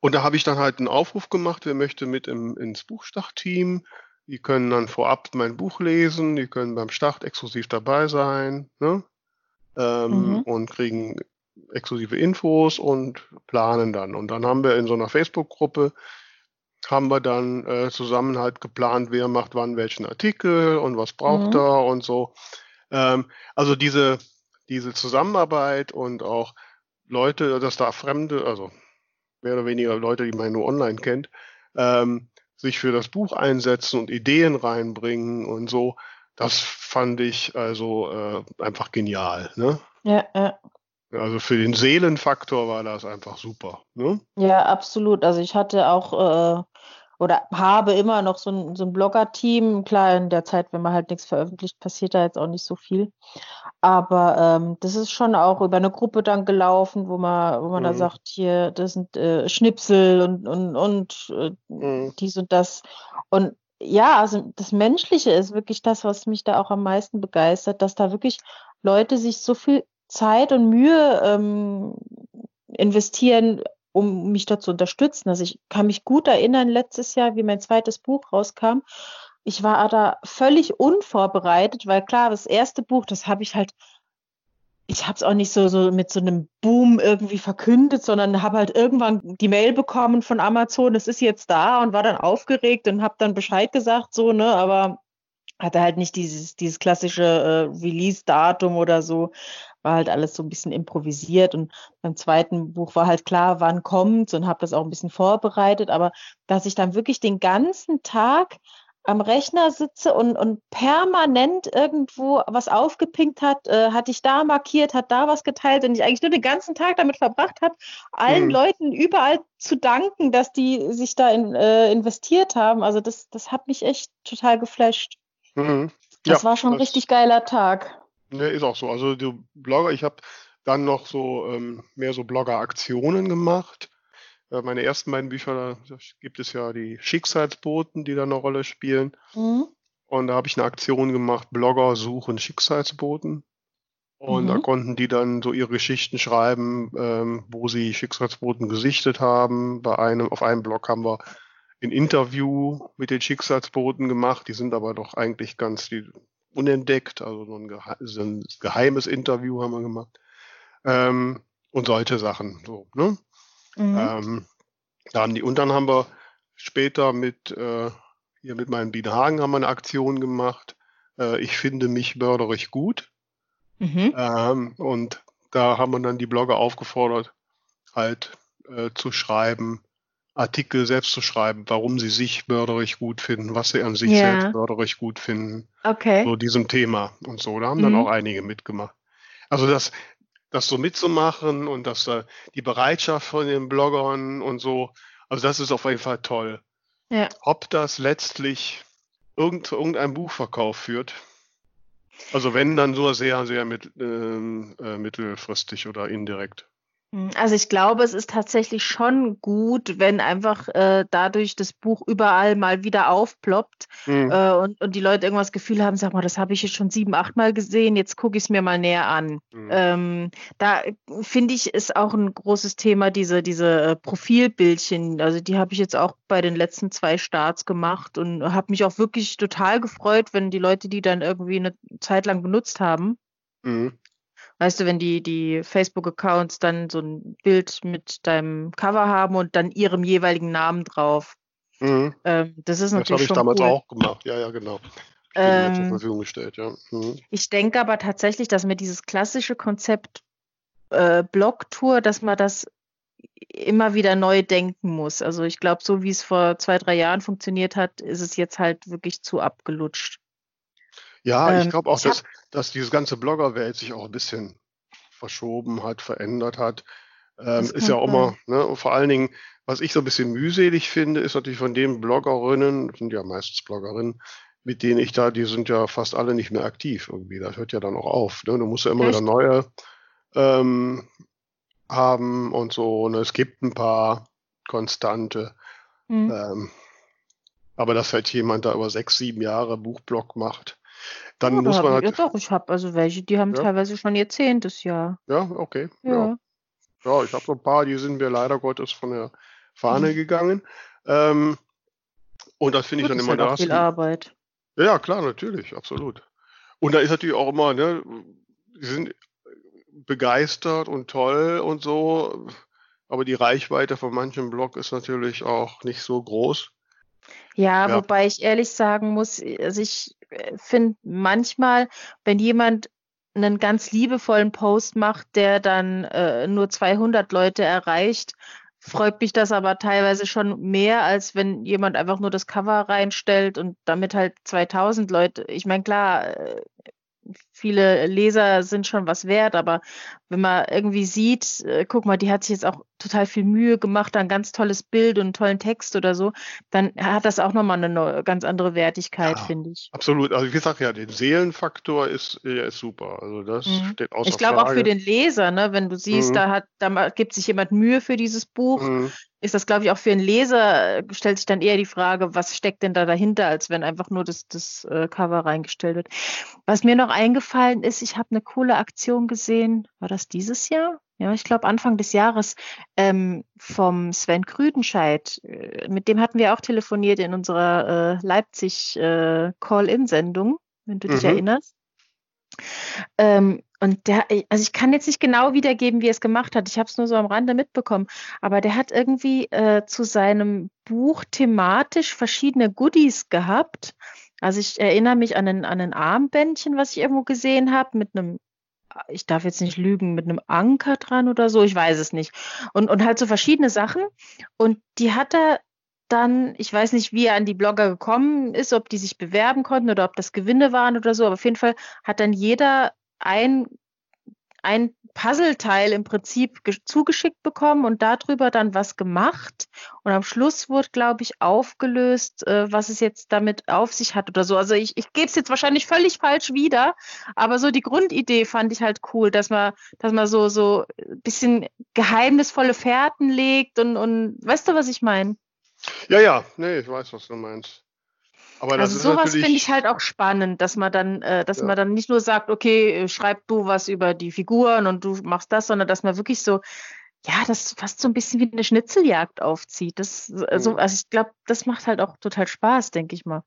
und da habe ich dann halt einen Aufruf gemacht, wer möchte mit im, ins Buchstartteam. Die können dann vorab mein Buch lesen, die können beim Start exklusiv dabei sein ne? ähm, mhm. und kriegen exklusive Infos und planen dann. Und dann haben wir in so einer Facebook-Gruppe haben wir dann äh, zusammen halt geplant, wer macht wann welchen Artikel und was braucht mhm. er und so. Ähm, also diese, diese Zusammenarbeit und auch Leute, dass da Fremde, also mehr oder weniger Leute, die man nur online kennt, ähm, sich für das Buch einsetzen und Ideen reinbringen und so, das fand ich also äh, einfach genial. Ne? Ja, ja. Also für den Seelenfaktor war das einfach super. Ne? Ja, absolut. Also ich hatte auch äh, oder habe immer noch so ein, so ein Blogger-Team. Klar, in der Zeit, wenn man halt nichts veröffentlicht, passiert da jetzt auch nicht so viel. Aber ähm, das ist schon auch über eine Gruppe dann gelaufen, wo man, wo man mhm. da sagt, hier, das sind äh, Schnipsel und, und, und äh, mhm. dies und das. Und ja, also das Menschliche ist wirklich das, was mich da auch am meisten begeistert, dass da wirklich Leute sich so viel Zeit und Mühe ähm, investieren, um mich dort zu unterstützen. Also ich kann mich gut erinnern, letztes Jahr, wie mein zweites Buch rauskam. Ich war da völlig unvorbereitet, weil klar, das erste Buch, das habe ich halt, ich habe es auch nicht so, so mit so einem Boom irgendwie verkündet, sondern habe halt irgendwann die Mail bekommen von Amazon, es ist jetzt da und war dann aufgeregt und habe dann Bescheid gesagt, so, ne, aber hatte halt nicht dieses, dieses klassische äh, Release-Datum oder so war halt alles so ein bisschen improvisiert und beim zweiten Buch war halt klar, wann kommt's und habe das auch ein bisschen vorbereitet, aber dass ich dann wirklich den ganzen Tag am Rechner sitze und, und permanent irgendwo was aufgepinkt hat, äh, hatte ich da markiert, hat da was geteilt und ich eigentlich nur den ganzen Tag damit verbracht habe, allen mhm. Leuten überall zu danken, dass die sich da in, äh, investiert haben. Also das, das hat mich echt total geflasht. Mhm. Das ja, war schon ein richtig geiler Tag. Ne, ist auch so. Also die Blogger, ich habe dann noch so ähm, mehr so Blogger-Aktionen gemacht. Äh, meine ersten beiden Bücher, da gibt es ja die Schicksalsboten, die da eine Rolle spielen. Mhm. Und da habe ich eine Aktion gemacht, Blogger suchen Schicksalsboten. Und mhm. da konnten die dann so ihre Geschichten schreiben, ähm, wo sie Schicksalsboten gesichtet haben. Bei einem, auf einem Blog haben wir ein Interview mit den Schicksalsboten gemacht. Die sind aber doch eigentlich ganz, die unentdeckt, also so ein, gehe so ein geheimes Interview haben wir gemacht. Ähm, und solche Sachen. So, ne? Mhm. Ähm, dann die, und dann haben wir später mit, äh, hier mit meinem Bienenhagen haben wir eine Aktion gemacht. Äh, ich finde mich mörderig gut. Mhm. Ähm, und da haben wir dann die Blogger aufgefordert, halt äh, zu schreiben, Artikel selbst zu schreiben, warum sie sich mörderisch gut finden, was sie an sich ja. selbst mörderisch gut finden. Okay. So diesem Thema und so. Da haben mhm. dann auch einige mitgemacht. Also das, das so mitzumachen und das, die Bereitschaft von den Bloggern und so, also das ist auf jeden Fall toll. Ja. Ob das letztlich irgend, irgendein Buchverkauf führt, also wenn, dann nur sehr, sehr mit, ähm, äh, mittelfristig oder indirekt. Hm, also ich glaube, es ist tatsächlich schon gut, wenn einfach äh, dadurch das Buch überall mal wieder aufploppt mhm. äh, und, und die Leute irgendwas Gefühl haben, sag mal, das habe ich jetzt schon sieben, acht Mal gesehen, jetzt gucke ich es mir mal näher an. Mhm. Ähm, da finde ich, ist auch ein großes Thema, diese, diese äh, Profilbildchen. Also die habe ich jetzt auch bei den letzten zwei Starts gemacht und habe mich auch wirklich total gefreut, wenn die Leute die dann irgendwie eine Zeit lang benutzt haben. Mhm. Weißt du, wenn die, die Facebook-Accounts dann so ein Bild mit deinem Cover haben und dann ihrem jeweiligen Namen drauf. Mhm. Ähm, das ist natürlich. Das habe ich damals cool. auch gemacht, ja, ja, genau. Ähm, zur Verfügung gestellt, ja. Mhm. Ich denke aber tatsächlich, dass mir dieses klassische Konzept äh, Blog-Tour, dass man das immer wieder neu denken muss. Also ich glaube, so wie es vor zwei, drei Jahren funktioniert hat, ist es jetzt halt wirklich zu abgelutscht. Ja, ähm, ich glaube auch, dass, dass diese ganze Bloggerwelt sich auch ein bisschen verschoben hat, verändert hat. Ähm, ist ja auch immer, ne, und vor allen Dingen, was ich so ein bisschen mühselig finde, ist natürlich von den Bloggerinnen, sind ja meistens Bloggerinnen, mit denen ich da, die sind ja fast alle nicht mehr aktiv irgendwie. Das hört ja dann auch auf. Ne? Du musst ja immer Echt? wieder neue ähm, haben und so. Und es gibt ein paar konstante. Mhm. Ähm, aber dass halt jemand da über sechs, sieben Jahre Buchblock macht, dann Ja, muss man halt. ja doch, ich habe also welche, die haben Ja. teilweise schon ihr zehntes Jahr. Ja, okay. Ja. Ja. Ich habe so ein paar, die sind mir leider Gottes von der Fahne gegangen. Ähm, und das finde ich dann immer halt da. hast viel Arbeit. Ja, klar, natürlich, absolut. Und da ist natürlich auch immer, ne, die sind begeistert und toll und so, aber die Reichweite von manchem Blog ist natürlich auch nicht so groß. Ja, Ja. wobei ich ehrlich sagen muss, also ich finde manchmal, wenn jemand einen ganz liebevollen Post macht, der dann äh, nur 200 Leute erreicht, freut mich das aber teilweise schon mehr, als wenn jemand einfach nur das Cover reinstellt und damit halt 2000 Leute. Ich meine, klar, äh, viele Leser sind schon was wert, aber wenn man irgendwie sieht, äh, guck mal, die hat sich jetzt auch total viel Mühe gemacht, ein ganz tolles Bild und einen tollen Text oder so, dann hat das auch nochmal eine neu- ganz andere Wertigkeit, Ja. finde ich. Absolut. Also wie gesagt, ja, der Seelenfaktor ist, der ist super. Also das Mhm. steht außer Ich glaube auch für den Leser, ne, wenn du siehst, Mhm. da hat, da gibt sich jemand Mühe für dieses Buch, Mhm. ist das, glaube ich, auch für einen Leser, äh, stellt sich dann eher die Frage, was steckt denn da dahinter, als wenn einfach nur das, das äh, Cover reingestellt wird. Was mir noch eingefallen ist, ich habe eine coole Aktion gesehen, war das dieses Jahr? Ja, ich glaube Anfang des Jahres ähm, vom Sven Krüdenscheid. Äh, Mit dem hatten wir auch telefoniert in unserer äh, Leipzig äh, Call-In-Sendung, wenn du dich Mhm. erinnerst. Ähm, und der, also ich kann jetzt nicht genau wiedergeben, wie er es gemacht hat. Ich habe es nur so am Rande mitbekommen. Aber der hat irgendwie äh, zu seinem Buch thematisch verschiedene Goodies gehabt. Also ich erinnere mich an ein, an ein Armbändchen, was ich irgendwo gesehen habe, mit einem, ich darf jetzt nicht lügen, mit einem Anker dran oder so, ich weiß es nicht. Und, und halt so verschiedene Sachen. Und die hat er dann, ich weiß nicht, wie er an die Blogger gekommen ist, ob die sich bewerben konnten oder ob das Gewinne waren oder so, aber auf jeden Fall hat dann jeder ein, ein Puzzleteil im Prinzip ge- zugeschickt bekommen und darüber dann was gemacht. Und am Schluss wurde, glaube ich, aufgelöst, äh, was es jetzt damit auf sich hat oder so. Also ich, ich gebe es jetzt wahrscheinlich völlig falsch wieder, aber so die Grundidee fand ich halt cool, dass man, dass man so, so ein bisschen geheimnisvolle Fährten legt und, und weißt du, was ich meine? Ja, ja, nee, ich weiß, was du meinst. Aber das Also sowas finde ich halt auch spannend, dass man dann, äh, dass Ja. man dann nicht nur sagt, okay, äh, schreib du was über die Figuren und du machst das, sondern dass man wirklich so, ja, das fast so ein bisschen wie eine Schnitzeljagd aufzieht. Das, also, also ich glaube, das macht halt auch total Spaß, denke ich mal.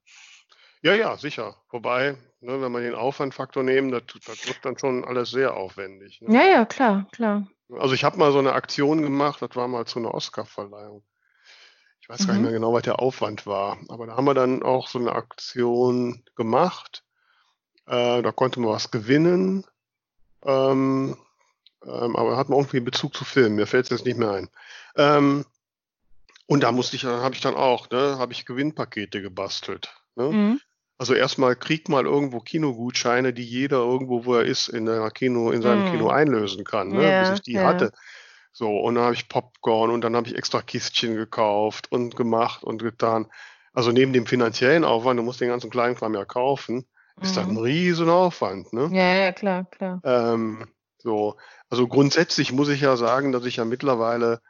Ja, ja, sicher. Wobei, ne, wenn wir den Aufwandfaktor nehmen, das, das wird dann schon alles sehr aufwendig. Ne? Ja, ja, klar, klar. Also ich habe mal so eine Aktion gemacht, das war mal zu einer Oscar-Verleihung. Ich weiß gar nicht Mhm. mehr genau, was der Aufwand war. Aber da haben wir dann auch so eine Aktion gemacht. Äh, da konnte man was gewinnen. Ähm, ähm, aber da hat man irgendwie einen Bezug zu Filmen. Mir fällt es jetzt nicht mehr ein. Ähm, und da musste ich, habe ich dann auch, ne, habe ich Gewinnpakete gebastelt. Ne? Mhm. Also erstmal kriegt mal irgendwo Kinogutscheine, die jeder irgendwo, wo er ist, in Kino, in seinem Hm. Kino einlösen kann, ne? Ja, bis ich die ja. hatte. So, und dann habe ich Popcorn und dann habe ich extra Kistchen gekauft und gemacht und getan. Also neben dem finanziellen Aufwand, du musst den ganzen Kleinkram ja kaufen, ist das ein Mhm. riesen Aufwand, ne? Ja, ja, klar, klar. Ähm, so, also grundsätzlich muss ich ja sagen, dass ich ja mittlerweile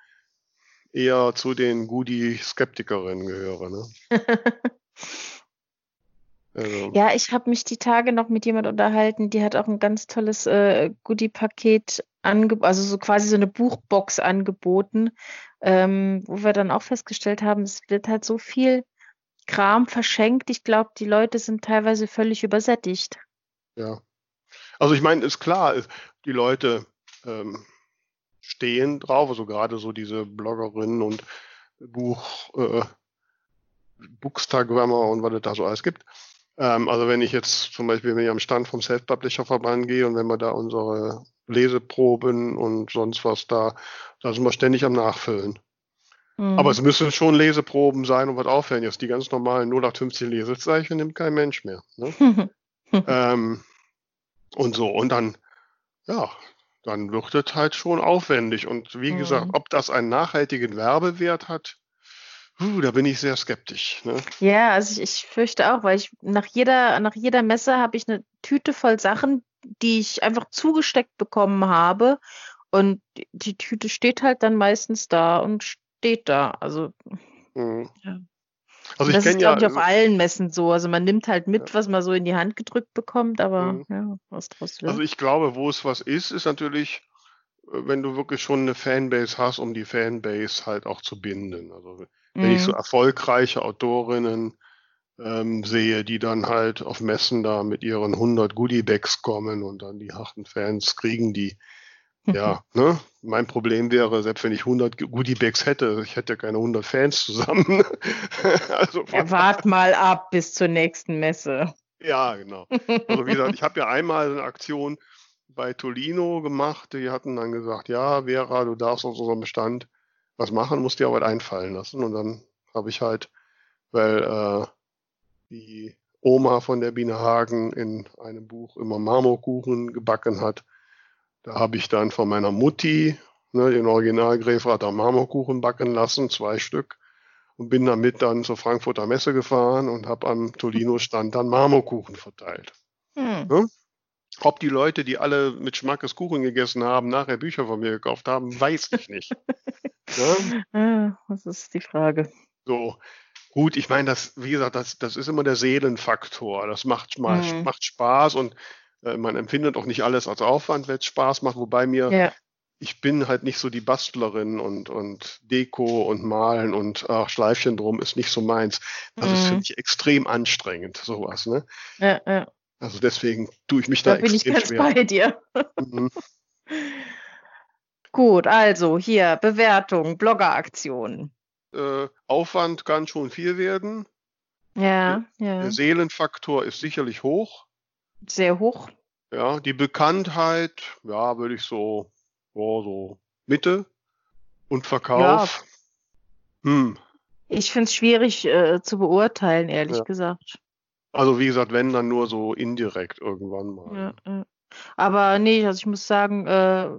eher zu den Goodie-Skeptikerinnen gehöre, ne? Also, Ja, ich habe mich die Tage noch mit jemand unterhalten, die hat auch ein ganz tolles äh, Goodie-Paket angeboten, also so quasi so eine Buchbox angeboten, ähm, wo wir dann auch festgestellt haben, es wird halt so viel Kram verschenkt. Ich glaube, die Leute sind teilweise völlig übersättigt. Ja. Also ich meine, ist klar, die Leute ähm, stehen drauf, also gerade so diese Bloggerinnen und Buch, äh, Bookstagrammer und was es da so alles gibt. Ähm, also wenn ich jetzt zum Beispiel, wenn ich am Stand vom Self-Publisher-Verband gehe und wenn wir da unsere Leseproben und sonst was da, da sind wir ständig am Nachfüllen. Mhm. Aber es müssen schon Leseproben sein und was Aufwendiges. Die ganz normalen 0815 Lesezeichen nimmt kein Mensch mehr. Ne? Ähm, und so, und dann, ja, dann wird es halt schon aufwendig. Und wie Mhm. gesagt, ob das einen nachhaltigen Werbewert hat, puh, da bin ich sehr skeptisch. Ne? Ja, also ich, ich fürchte auch, weil ich nach jeder, nach jeder Messe habe ich eine Tüte voll Sachen, die ich einfach zugesteckt bekommen habe. Und die, Tüte steht halt dann meistens da und steht da. Also, Mhm. ja. Also ich das ist, kenne ja, glaube ich, auf allen Messen so. Also man nimmt halt mit, Ja. was man so in die Hand gedrückt bekommt, aber Mhm. ja, was draus wird. also ich glaube, wo es was ist, ist natürlich, äh, wenn du wirklich schon eine Fanbase hast, um die Fanbase halt auch zu binden. Also wenn ich so Mhm. erfolgreiche Autorinnen ähm, sehe, die dann halt auf Messen da mit ihren 100 Goodiebags kommen und dann die harten Fans kriegen die. Ja, ne? Mein Problem wäre, selbst wenn ich 100 Goodiebags hätte, ich hätte keine 100 Fans zusammen. also Ja, wart mal ab bis zur nächsten Messe. Ja, genau. Also wie gesagt, ich habe ja einmal eine Aktion bei Tolino gemacht. Die hatten dann gesagt, ja, Vera, du darfst aus unserem Bestand was machen, musst dir aber einfallen lassen. Und dann habe ich halt, weil äh, die Oma von der Biene Hagen in einem Buch immer Marmorkuchen gebacken hat, da habe ich dann von meiner Mutti ne, den Original Gräfrater Marmorkuchen backen lassen, zwei Stück und bin damit dann zur Frankfurter Messe gefahren und habe am Tolino-Stand dann Marmorkuchen verteilt. Hm. Ob die Leute, die alle mit Schmackes Kuchen gegessen haben, nachher Bücher von mir gekauft haben, weiß ich nicht. ja? Ah, das ist die Frage. So, gut, ich meine, das, wie gesagt, das, das ist immer der Seelenfaktor. Das macht, mal, Mhm. macht Spaß und äh, man empfindet auch nicht alles als Aufwand, wenn es Spaß macht, wobei mir Ja. ich bin halt nicht so die Bastlerin und, und Deko und Malen und ach, Schleifchen drum ist nicht so meins. Das ist für Mhm. mich extrem anstrengend, sowas, ne? Ja, ja. Also deswegen tue ich mich da, Da bin ich extrem ganz schwer. bei dir. Mhm. Gut, also hier Bewertung, Bloggeraktion. Äh, Aufwand kann schon viel werden. Ja, ja. Der Seelenfaktor ist sicherlich hoch. Sehr hoch. Ja, die Bekanntheit, ja, würde ich so, oh, so Mitte. Und Verkauf. Hm. Ich finde es schwierig äh, zu beurteilen, ehrlich Ja. gesagt. Also wie gesagt, wenn dann nur so indirekt irgendwann mal. Ja, ja. Aber nee, also ich muss sagen, äh,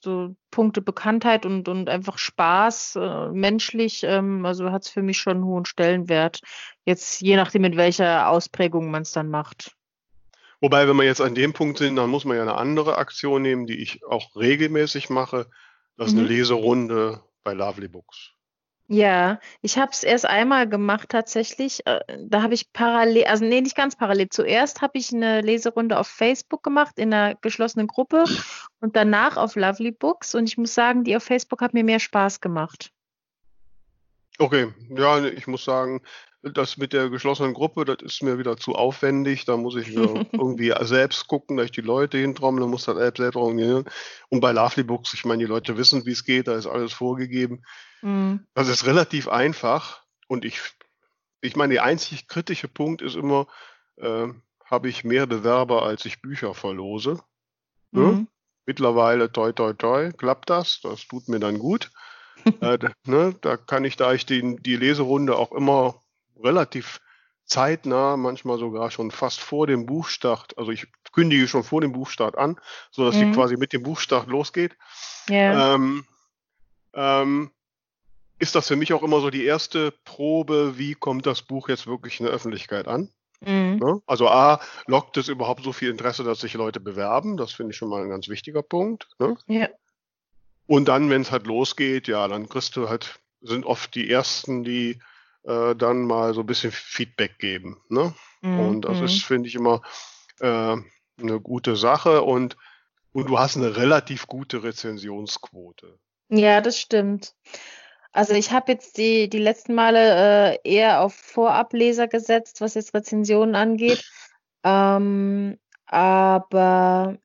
so Punkte Bekanntheit und, und einfach Spaß, äh, menschlich, ähm, also hat es für mich schon einen hohen Stellenwert. Jetzt je nachdem, in welcher Ausprägung man es dann macht. Wobei, wenn wir jetzt an dem Punkt sind, dann muss man ja eine andere Aktion nehmen, die ich auch regelmäßig mache. Das ist Mhm. eine Leserunde bei Lovely Books. Ja, ich habe es erst einmal gemacht tatsächlich. Äh, Da habe ich parallel, also nee, nicht ganz parallel. Zuerst habe ich eine Leserunde auf Facebook gemacht in einer geschlossenen Gruppe und danach auf Lovely Books. Und ich muss sagen, die auf Facebook hat mir mehr Spaß gemacht. Okay, ja, ich muss sagen, das mit der geschlossenen Gruppe, das ist mir wieder zu aufwendig. Da muss ich irgendwie selbst gucken, dass ich die Leute hintrommle, muss das selbst selbst organisieren. Und bei Lovely Books, ich meine, die Leute wissen, wie es geht, da ist alles vorgegeben. Mhm. Das ist relativ einfach. Und ich, ich meine, der einzig kritische Punkt ist immer, äh, habe ich mehr Bewerber, als ich Bücher verlose. Ne? Mhm. Mittlerweile, toi, toi, toi, klappt das. Das tut mir dann gut. äh, da, ne, da kann ich, da ich den, die Leserunde auch immer relativ zeitnah, manchmal sogar schon fast vor dem Buchstart, also ich kündige schon vor dem Buchstart an, sodass die Mhm. quasi mit dem Buchstart losgeht. Ja. Ähm, ähm, ist das für mich auch immer so die erste Probe, wie kommt das Buch jetzt wirklich in der Öffentlichkeit an? Mhm. Ne? Also A, lockt es überhaupt so viel Interesse, dass sich Leute bewerben? Das finde ich schon mal ein ganz wichtiger Punkt. Ne? Ja. Und dann, wenn es halt losgeht, ja, dann kriegst du halt, sind oft die ersten, die äh, dann mal so ein bisschen Feedback geben. Ne? Mhm. Und das Mhm. ist, finde ich, immer äh, eine gute Sache und, und du hast eine relativ gute Rezensionsquote. Ja, das stimmt. Also ich habe jetzt die, die letzten Male äh, eher auf Vorableser gesetzt, was jetzt Rezensionen angeht. Ähm, aber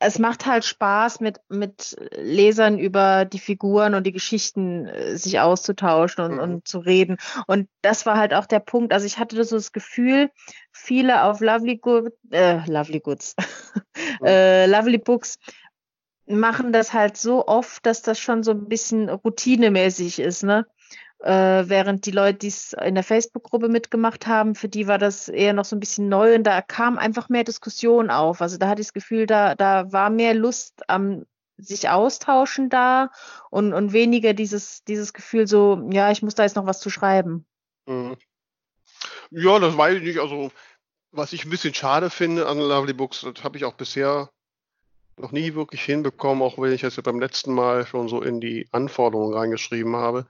es macht halt Spaß, mit, mit Lesern über die Figuren und die Geschichten äh, sich auszutauschen und, Mhm. und zu reden. Und das war halt auch der Punkt. Also ich hatte so das Gefühl, viele auf Lovely Good, äh, Lovely Goods, äh, Lovely Books machen das halt so oft, dass das schon so ein bisschen routinemäßig ist, ne? Äh, während die Leute, die es in der Facebook-Gruppe mitgemacht haben, für die war das eher noch so ein bisschen neu und da kam einfach mehr Diskussion auf. Also da hatte ich das Gefühl, da, da war mehr Lust am sich austauschen da und, und weniger dieses, dieses Gefühl so, ja, ich muss da jetzt noch was zu schreiben. Mhm. Ja, das weiß ich nicht. Also, was ich ein bisschen schade finde an Lovely Books, das habe ich auch bisher noch nie wirklich hinbekommen, auch wenn ich jetzt beim letzten Mal schon so in die Anforderungen reingeschrieben habe,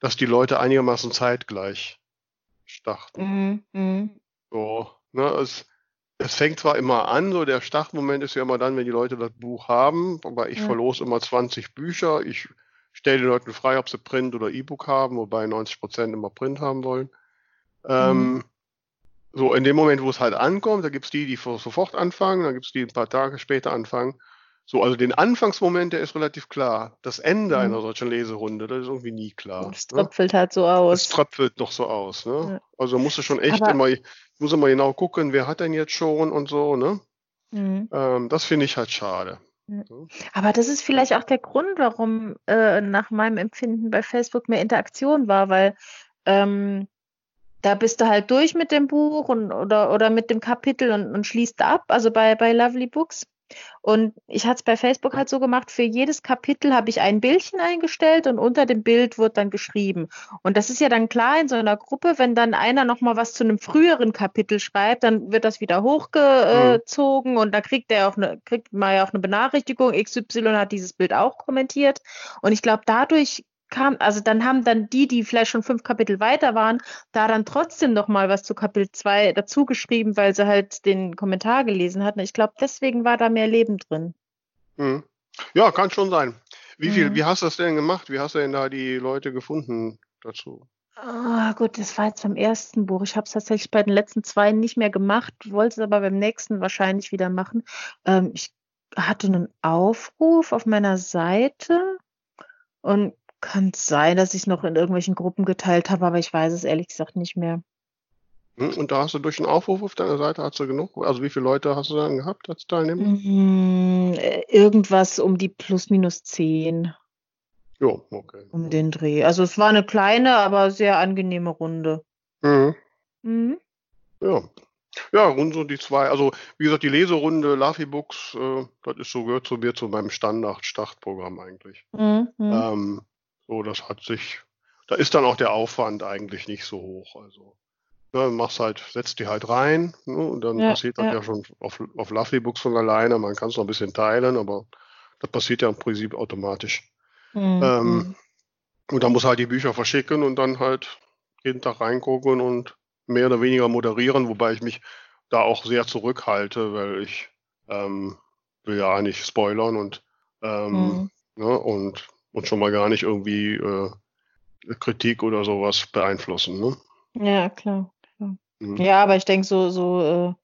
dass die Leute einigermaßen zeitgleich starten. Mhm. Mhm. So, ne, es, es fängt zwar immer an, so der Startmoment ist ja immer dann, wenn die Leute das Buch haben, aber ich Ja. verlose immer 20 Bücher. Ich stelle den Leuten frei, ob sie Print oder E-Book haben, wobei 90 Prozent immer Print haben wollen. Ähm, so, in dem Moment, wo es halt ankommt, da gibt's die, die vor- sofort anfangen, dann gibt's die, die ein paar Tage später anfangen. So, also den Anfangsmoment, der ist relativ klar. Das Ende Mhm. einer solchen Leserunde, das ist irgendwie nie klar. Es ne? tröpfelt halt so Es aus. tröpfelt noch so aus, ne? Ja. Also musst du schon echt Aber- immer, muss immer genau gucken, wer hat denn jetzt schon und so, ne? Mhm. Ähm, das finde ich halt schade. Aber das ist vielleicht auch der Grund, warum äh, nach meinem Empfinden bei Facebook mehr Interaktion war, weil ähm, da bist du halt durch mit dem Buch und, oder, oder mit dem Kapitel und, und schließt ab, also bei, bei Lovely Books. Und ich hatte es bei Facebook halt so gemacht, für jedes Kapitel habe ich ein Bildchen eingestellt und unter dem Bild wird dann geschrieben. Und das ist ja dann klar in so einer Gruppe, wenn dann einer nochmal was zu einem früheren Kapitel schreibt, dann wird das wieder hochgezogen und da kriegt er auch eine, kriegt man ja auch eine Benachrichtigung, XY hat dieses Bild auch kommentiert. Und ich glaube, dadurch kam, also dann haben dann die, die vielleicht schon fünf Kapitel weiter waren, da dann trotzdem noch mal was zu Kapitel 2 dazu geschrieben, weil sie halt den Kommentar gelesen hatten. Ich glaube, deswegen war da mehr Leben drin. Mhm. Ja, kann schon sein. Wie viel, Mhm. wie hast du das denn gemacht? Wie hast du denn da die Leute gefunden dazu? Ah, gut, das war jetzt beim ersten Buch. Ich habe es tatsächlich bei den letzten zwei nicht mehr gemacht, wollte es aber beim nächsten wahrscheinlich wieder machen. Ähm, ich hatte einen Aufruf auf meiner Seite und kann sein, dass ich es noch in irgendwelchen Gruppen geteilt habe, aber ich weiß es ehrlich gesagt nicht mehr. Hm? Und da hast du durch einen Aufruf auf deiner Seite, hast du genug? Also wie viele Leute hast du dann gehabt als Teilnehmer? Mm, äh, irgendwas um die plus minus zehn Jo, okay. um den Dreh. Also es war eine kleine, aber sehr angenehme Runde. Mhm. Mhm. Ja. Ja, rund so die zwei. Also, wie gesagt, die Leserunde Luffy Books, äh, das ist so, gehört zu mir zu meinem Standard-Startprogramm eigentlich. Mhm. Ähm, so, das hat sich, da ist dann auch der Aufwand eigentlich nicht so hoch. Also, ne, machst halt, setzt die halt rein, ne, und dann Ja, passiert das ja. ja schon auf, auf Lovely Books von alleine. Man kann es noch ein bisschen teilen, aber das passiert ja im Prinzip automatisch. Mhm. Ähm, und dann muss halt die Bücher verschicken und dann halt jeden Tag reingucken und mehr oder weniger moderieren, wobei ich mich da auch sehr zurückhalte, weil ich ähm, will ja eigentlich spoilern und, ähm, Mhm. ne, und, und schon mal gar nicht irgendwie äh, Kritik oder sowas beeinflussen. Ne? Ja, klar. klar. Mhm. Ja, aber ich denke, so, so äh,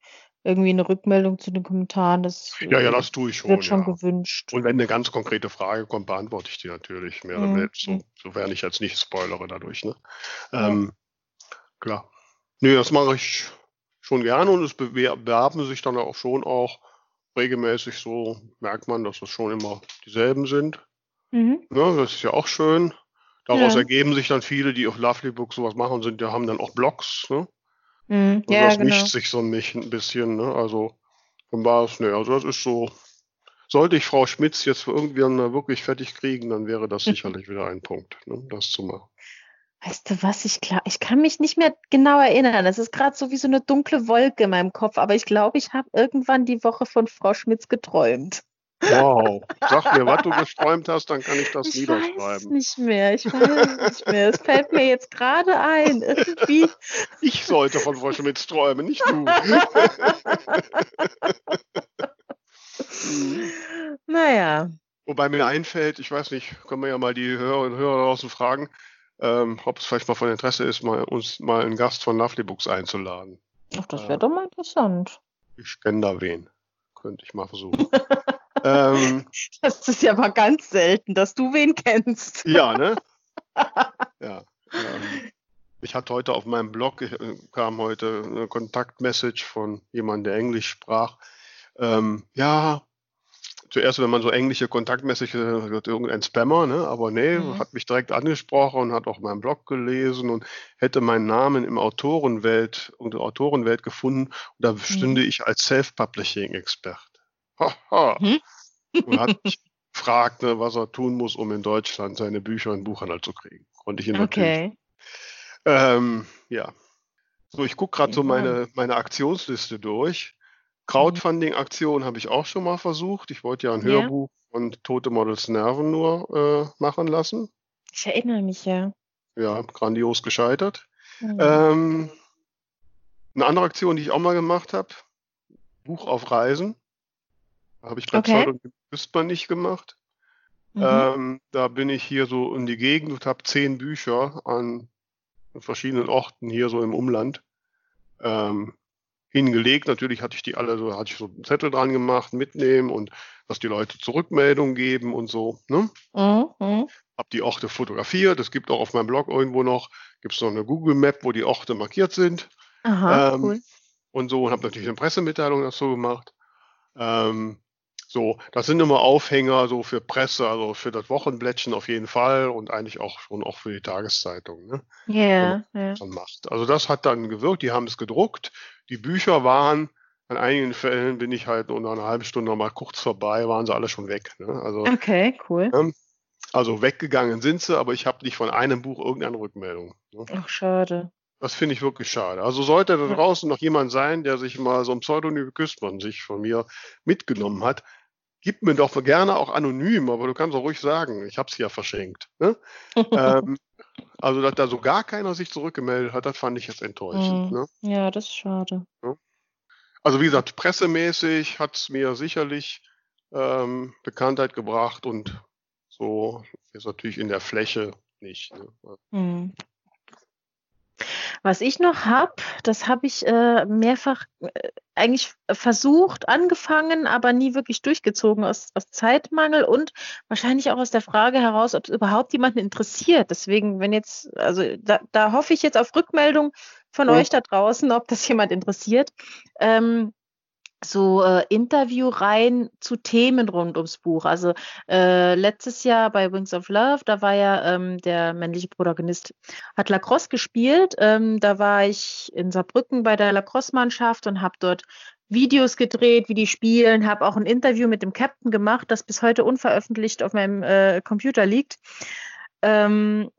irgendwie eine Rückmeldung zu den Kommentaren, das Ja, ja, äh, das tue ich schon. wird schon ja. gewünscht. Und wenn eine ganz konkrete Frage kommt, beantworte ich die natürlich mehr oder Mhm. weniger, so, sofern ich jetzt nicht spoilere dadurch. Ne? Ja. Ähm, klar. Nö, das mache ich schon gerne und es bewer- bewerben sich dann auch schon auch regelmäßig so, merkt man, dass es schon immer dieselben sind. Mhm. Ne? Das ist ja auch schön. Daraus Ja. ergeben sich dann viele, die auf Lovely Book sowas machen, sind, die haben dann auch Blogs. Ne? Mhm. Also Ja, das genau. mischt sich so ein bisschen. Ne? Also von Basis, ne, also das ist so. Sollte ich Frau Schmitz jetzt für irgendwann mal wirklich fertig kriegen, dann wäre das sicherlich wieder ein Punkt, ne? das zu machen. Weißt du was, ich glaube, ich kann mich nicht mehr genau erinnern. Das ist gerade so wie so eine dunkle Wolke in meinem Kopf, aber ich glaube, ich habe irgendwann die Woche von Frau Schmitz geträumt. Wow. Sag mir, was du gesträumt hast, dann kann ich das Ich weiß niederschreiben. nicht mehr. Ich weiß es nicht mehr. Es fällt mir jetzt gerade ein. Irgendwie. Ich sollte von Frau Schmitz träumen, nicht du. Naja. Wobei mir einfällt, ich weiß nicht, können wir ja mal die Hörer und Hörer draußen fragen, ähm, ob es vielleicht mal von Interesse ist, mal uns mal einen Gast von Lovely Books einzuladen. Ach, das wäre doch mal interessant. Ich kenne da wen. Könnte ich mal versuchen. ähm, Das ist ja mal ganz selten, dass du wen kennst. ja, ne? Ja. Ähm, ich hatte heute auf meinem Blog, äh, kam heute eine Kontaktmessage von jemandem, der Englisch sprach. Ähm, ja, zuerst, wenn man so englische Kontaktmessages wird irgendein Spammer, ne? aber nee, Mhm. hat mich direkt angesprochen und hat auch meinen Blog gelesen und hätte meinen Namen im Autorenwelt, unter Autorenwelt gefunden und da stünde ich als Self-Publishing-Expert. Haha. Mhm. Und hat mich gefragt, ne, was er tun muss, um in Deutschland seine Bücher in Buchhandel zu kriegen. Konnte ich natürlich. Okay. Ähm, ja. So, ich gucke gerade so meine, meine Aktionsliste durch. Crowdfunding-Aktion habe ich auch schon mal versucht. Ich wollte ja ein Ja. Hörbuch von Tote Models Nerven nur äh, machen lassen. Ich erinnere mich ja. Ja, grandios gescheitert. Mhm. Ähm, eine andere Aktion, die ich auch mal gemacht habe, Buch auf Reisen. Habe ich bei Okay. Pseudonym Küstmann nicht gemacht. Mhm. Ähm, da bin ich hier so in die Gegend und habe zehn Bücher an verschiedenen Orten hier so im Umland ähm, hingelegt. Natürlich hatte ich die alle so, hatte ich so einen Zettel dran gemacht, mitnehmen und dass die Leute Zurückmeldungen geben und so. Ne? Mhm. Mhm. Hab die Orte fotografiert. Es gibt auch auf meinem Blog irgendwo noch, gibt es noch eine Google Map, wo die Orte markiert sind Aha, Ähm, cool. und so und habe natürlich eine Pressemitteilung dazu gemacht. Ähm, so, das sind immer Aufhänger so für Presse, also für das Wochenblättchen auf jeden Fall und eigentlich auch schon auch für die Tageszeitung, ne, Ja, ja. macht. Also das hat dann gewirkt, die haben es gedruckt. Die Bücher waren, an einigen Fällen bin ich halt nur nach einer halben Stunde noch mal kurz vorbei, waren sie alle schon weg. Ne? Also, Okay, cool. also weggegangen sind sie, aber ich habe nicht von einem Buch irgendeine Rückmeldung. Ne? Ach, schade. Das finde ich wirklich schade. Also sollte da draußen noch jemand sein, der sich mal so ein Pseudonym Küstmann sich von mir mitgenommen hat, gib mir doch gerne auch anonym, aber du kannst auch ruhig sagen, ich habe es ja verschenkt. Ne? ähm, also, dass da so gar keiner sich zurückgemeldet hat, das fand ich jetzt enttäuschend. Mhm. Ne? Ja, das ist schade. Also wie gesagt, pressemäßig hat es mir sicherlich ähm, Bekanntheit gebracht und so ist natürlich in der Fläche nicht. Ne? Mhm. Was ich noch habe, das habe ich äh, mehrfach äh, eigentlich versucht, angefangen, aber nie wirklich durchgezogen aus, aus Zeitmangel und wahrscheinlich auch aus der Frage heraus, ob es überhaupt jemanden interessiert. Deswegen, wenn jetzt, also da, da hoffe ich jetzt auf Rückmeldung von Mhm. euch da draußen, ob das jemand interessiert. Ähm, so äh, Interviewreihen zu Themen rund ums Buch. Also äh, letztes Jahr bei Wings of Love, da war ja ähm, der männliche Protagonist, hat Lacrosse gespielt. Ähm, da war ich in Saarbrücken bei der Lacrosse-Mannschaft und habe dort Videos gedreht, wie die spielen, habe auch ein Interview mit dem Captain gemacht, das bis heute unveröffentlicht auf meinem äh, Computer liegt. Ähm,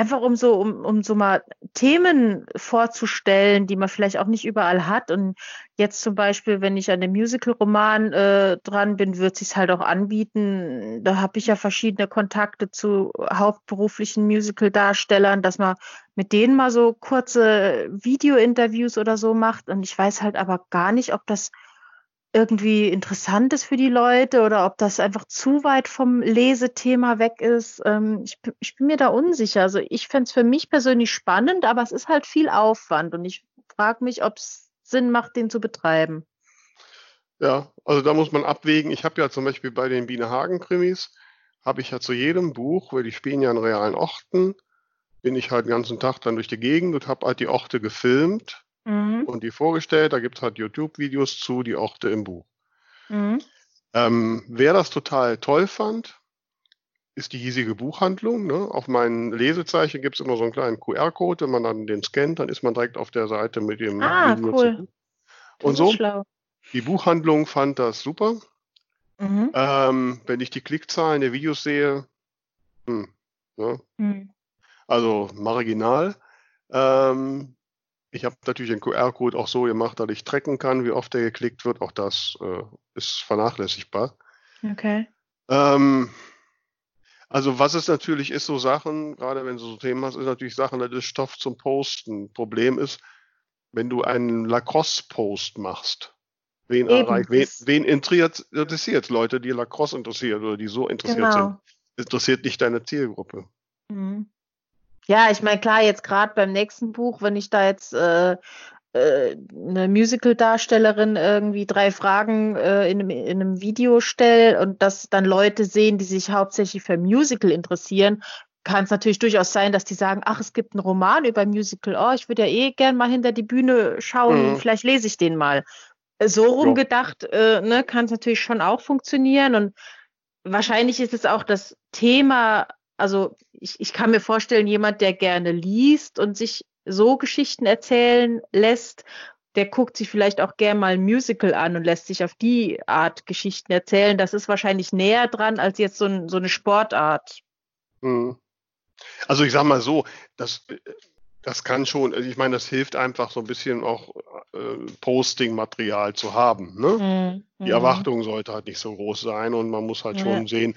einfach um so, um, um so mal Themen vorzustellen, die man vielleicht auch nicht überall hat. Und jetzt zum Beispiel, wenn ich an dem Musical-Roman äh, dran bin, wird sich halt auch anbieten. Da habe ich ja verschiedene Kontakte zu hauptberuflichen Musical-Darstellern, dass man mit denen mal so kurze Video-Interviews oder so macht. Und ich weiß halt aber gar nicht, ob das irgendwie interessant ist für die Leute oder ob das einfach zu weit vom Lesethema weg ist. Ähm, ich, bin- ich bin mir da unsicher. Also ich fände es für mich persönlich spannend, aber es ist halt viel Aufwand und ich frage mich, ob es Sinn macht, den zu betreiben. Ja, also da muss man abwägen. Ich habe ja zum Beispiel bei den Biene Hagen-Krimis, habe ich ja zu jedem Buch, weil die spielen ja in realen Orten, bin ich halt den ganzen Tag dann durch die Gegend und habe halt die Orte gefilmt Mhm. und die vorgestellt. Da gibt es halt YouTube-Videos zu, die Orte im Buch. Mhm. Ähm, wer das total toll fand, ist die hiesige Buchhandlung. Ne? Auf meinen Lesezeichen gibt es immer so einen kleinen QR-Code. Wenn man dann den scannt, dann ist man direkt auf der Seite mit dem Ah, Video cool. Und so, schlau. die Buchhandlung fand das super. Mhm. Ähm, wenn ich die Klickzahlen der Videos sehe, hm, ne? Mhm. also marginal. Ähm, ich habe natürlich den QR-Code auch so gemacht, dass ich tracken kann, wie oft der geklickt wird. Auch das äh, ist vernachlässigbar. Okay. Ähm, also was es natürlich ist, so Sachen, gerade wenn du so Themen hast, ist natürlich Sachen, das ist Stoff zum Posten. Problem ist, wenn du einen Lacrosse-Post machst, wen Eben, erreicht, wen, wen interessiert, Leute, die Lacrosse interessiert oder die so interessiert sind, Genau. interessiert nicht deine Zielgruppe. Mhm. Ja, ich meine, klar, jetzt gerade beim nächsten Buch, wenn ich da jetzt äh, äh, eine Musical-Darstellerin irgendwie drei Fragen äh, in, einem, in einem Video stelle und das dann Leute sehen, die sich hauptsächlich für Musical interessieren, kann es natürlich durchaus sein, dass die sagen, ach, es gibt einen Roman über Musical, oh, ich würde ja eh gern mal hinter die Bühne schauen, Mhm. vielleicht lese ich den mal. So rumgedacht, äh, ne, kann es natürlich schon auch funktionieren und wahrscheinlich ist es auch das Thema, also ich, ich kann mir vorstellen, jemand, der gerne liest und sich so Geschichten erzählen lässt, der guckt sich vielleicht auch gern mal ein Musical an und lässt sich auf die Art Geschichten erzählen. Das ist wahrscheinlich näher dran als jetzt so, ein, so eine Sportart. Mhm. Also ich sag mal so, das, das kann schon, also ich meine, das hilft einfach so ein bisschen auch äh, Posting-Material zu haben. Ne? Mhm. Die Erwartung sollte halt nicht so groß sein und man muss halt Ja. schon sehen,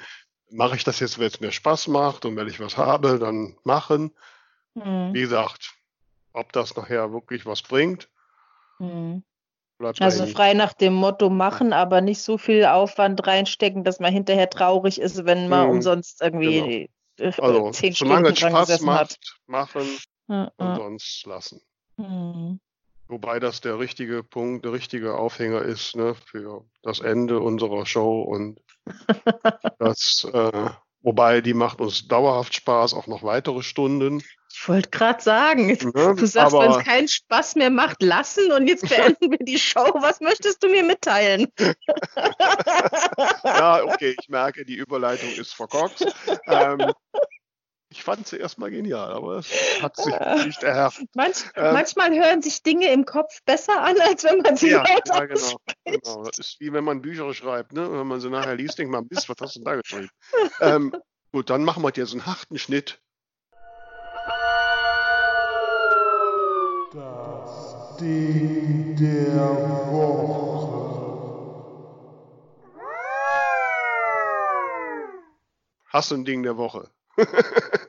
mache ich das jetzt, wenn es mir Spaß macht und wenn ich was habe, dann machen. Mhm. Wie gesagt, ob das nachher wirklich was bringt, Mhm. Also frei nach dem Motto machen, aber nicht so viel Aufwand reinstecken, dass man hinterher traurig ist, wenn man Mhm. umsonst irgendwie äh, Also, zehn solange Stunden es Spaß macht, hat. machen Ja, und sonst lassen. Mhm. Wobei das der richtige Punkt, der richtige Aufhänger ist ne, für das Ende unserer Show und das, äh, wobei die macht uns dauerhaft Spaß, auch noch weitere Stunden. Ich wollte gerade sagen, Ne? du sagst, wenn es keinen Spaß mehr macht, lassen und jetzt beenden wir die Show. Was möchtest du mir mitteilen? ja, okay, ich merke, die Überleitung ist verkorkst. Ähm, ich fand sie erstmal genial, aber es hat sich nicht erhärtet. Manch, Ähm. manchmal hören sich Dinge im Kopf besser an, als wenn man sie Ja, laut ja, genau, genau. Das ist wie wenn man Bücher schreibt, ne? Und wenn man sie nachher liest, denkt man, Mist, was hast du denn da geschrieben? ähm, gut, dann machen wir jetzt einen harten Schnitt. Das Ding der Woche. Hast du ein Ding der Woche?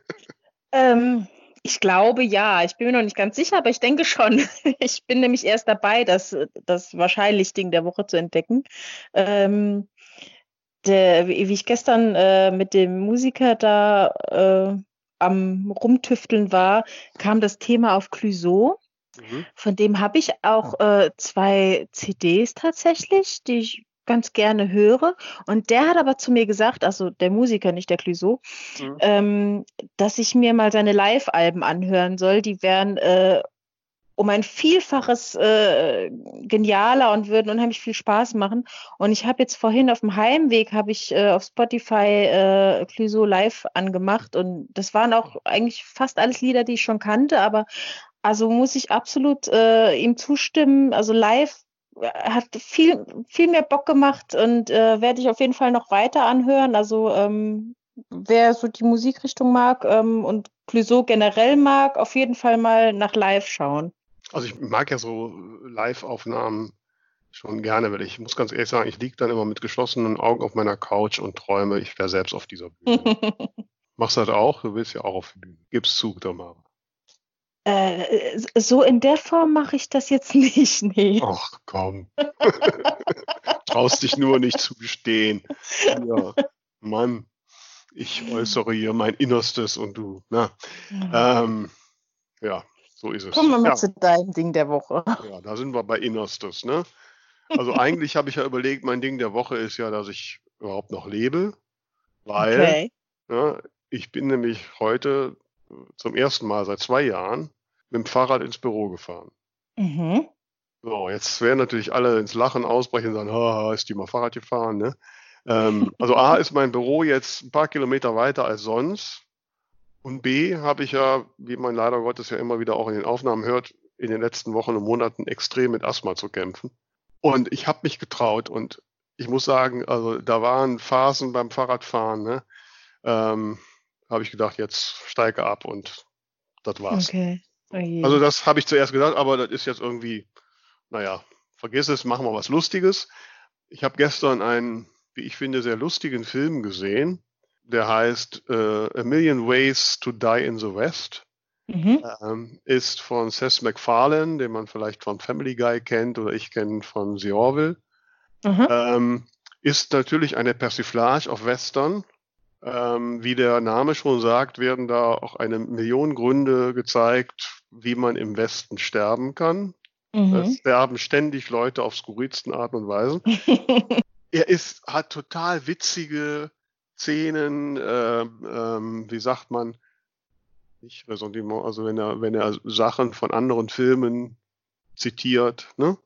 Ähm, ich glaube ja. Ich bin mir noch nicht ganz sicher, aber ich denke schon. Ich bin nämlich erst dabei, das, das wahrscheinlich Ding der Woche zu entdecken. Ähm, der, wie ich gestern äh, mit dem Musiker da äh, am Rumtüfteln war, kam das Thema auf Clouseau. Mhm. Von dem habe ich auch äh, zwei CDs tatsächlich, die ich ganz gerne höre. Und der hat aber zu mir gesagt, also der Musiker, nicht der Clouseau, Mhm. ähm, dass ich mir mal seine Live-Alben anhören soll. Die wären äh, um ein Vielfaches äh, genialer und würden unheimlich viel Spaß machen. Und ich habe jetzt vorhin auf dem Heimweg, habe ich äh, auf Spotify äh, Clouseau live angemacht und das waren auch eigentlich fast alles Lieder, die ich schon kannte, aber also muss ich absolut äh, ihm zustimmen. Also live hat viel, viel mehr Bock gemacht und äh, werde ich auf jeden Fall noch weiter anhören. Also ähm, wer so die Musikrichtung mag ähm, und Clouseau generell mag, auf jeden Fall mal nach live schauen. Also ich mag ja so Live-Aufnahmen schon gerne, weil ich muss ganz ehrlich sagen, ich liege dann immer mit geschlossenen Augen auf meiner Couch und träume, ich wäre selbst auf dieser Bühne. Machst du das auch? Du willst ja auch auf die Bühne. Gib's zu, Tamara. Äh, so in der Form mache ich das jetzt nicht, nee. Ach komm. Traust dich nur nicht zu gestehen. Ja, Mann, ich äußere hier mein Innerstes und du. Na, ähm, ja, so ist es. Kommen wir mal ja. zu deinem Ding der Woche. Ja, da sind wir bei Innerstes, ne? Also eigentlich habe ich ja überlegt, mein Ding der Woche ist ja, dass ich überhaupt noch lebe, weil Okay. ja, ich bin nämlich heute zum ersten Mal seit zwei Jahren mit dem Fahrrad ins Büro gefahren. Mhm. So, jetzt werden natürlich alle ins Lachen ausbrechen und sagen, haha, ist die mal Fahrrad gefahren, ne? Ähm, also A ist mein Büro jetzt ein paar Kilometer weiter als sonst. Und B habe ich ja, wie man leider Gottes ja immer wieder auch in den Aufnahmen hört, in den letzten Wochen und Monaten extrem mit Asthma zu kämpfen. Und ich habe mich getraut und ich muss sagen, also da waren Phasen beim Fahrradfahren, ne? Ähm, habe ich gedacht, jetzt steige ab und das war's. Okay. Oh je. Also das habe ich zuerst gedacht, aber das ist jetzt irgendwie, naja, vergiss es, machen wir was Lustiges. Ich habe gestern einen, wie ich finde, sehr lustigen Film gesehen. Der heißt äh, A Million Ways to Die in the West. mhm. Ähm, ist von Seth MacFarlane, den man vielleicht von Family Guy kennt oder ich kenne von The Orville. Mhm. Ähm, ist natürlich eine Persiflage auf Western. Ähm, wie der Name schon sagt, werden da auch eine Million Gründe gezeigt, wie man im Westen sterben kann. Es Mhm. sterben ständig Leute auf skurrilsten Arten und Weisen. Er ist, hat total witzige Szenen, ähm, ähm, wie sagt man, nicht Ressentiment, also wenn er, wenn er Sachen von anderen Filmen zitiert, ne?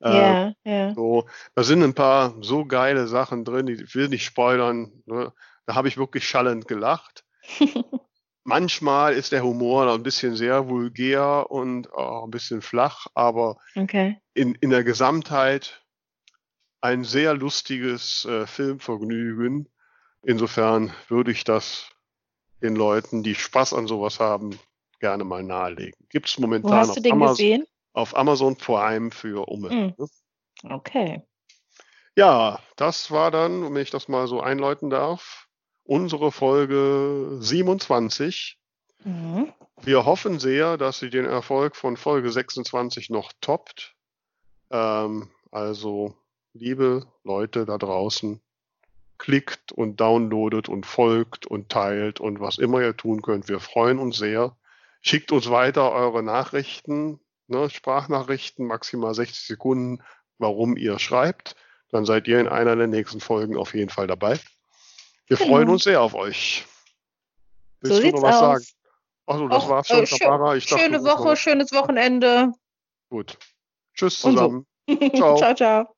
Äh, ja, ja. so, da sind ein paar so geile Sachen drin, die ich will nicht spoilern. Ne? Da habe ich wirklich schallend gelacht. Manchmal ist der Humor noch ein bisschen sehr vulgär und auch ein bisschen flach, aber Okay. in, in der Gesamtheit ein sehr lustiges äh, Filmvergnügen. Insofern würde ich das den Leuten, die Spaß an sowas haben, gerne mal nahelegen. Gibt es momentan auf Amazon. gesehen? auf Amazon Prime für Umme. Ne? Okay. Ja, das war dann, wenn ich das mal so einläuten darf, unsere Folge 27. Mhm. Wir hoffen sehr, dass sie den Erfolg von Folge 26 noch toppt. Ähm, also, liebe Leute da draußen, klickt und downloadet und folgt und teilt und was immer ihr tun könnt. Wir freuen uns sehr. Schickt uns weiter eure Nachrichten, ne, Sprachnachrichten, maximal 60 Sekunden, warum ihr schreibt. Dann seid ihr in einer der nächsten Folgen auf jeden Fall dabei. Wir Genau. freuen uns sehr auf euch. Willst So du noch was aus. sagen? Achso, das Och, war's schon, äh, Tamara. Ich dachte, Schöne noch Woche, schönes Wochenende. Gut. Tschüss Und so. zusammen. Ciao. ciao, ciao.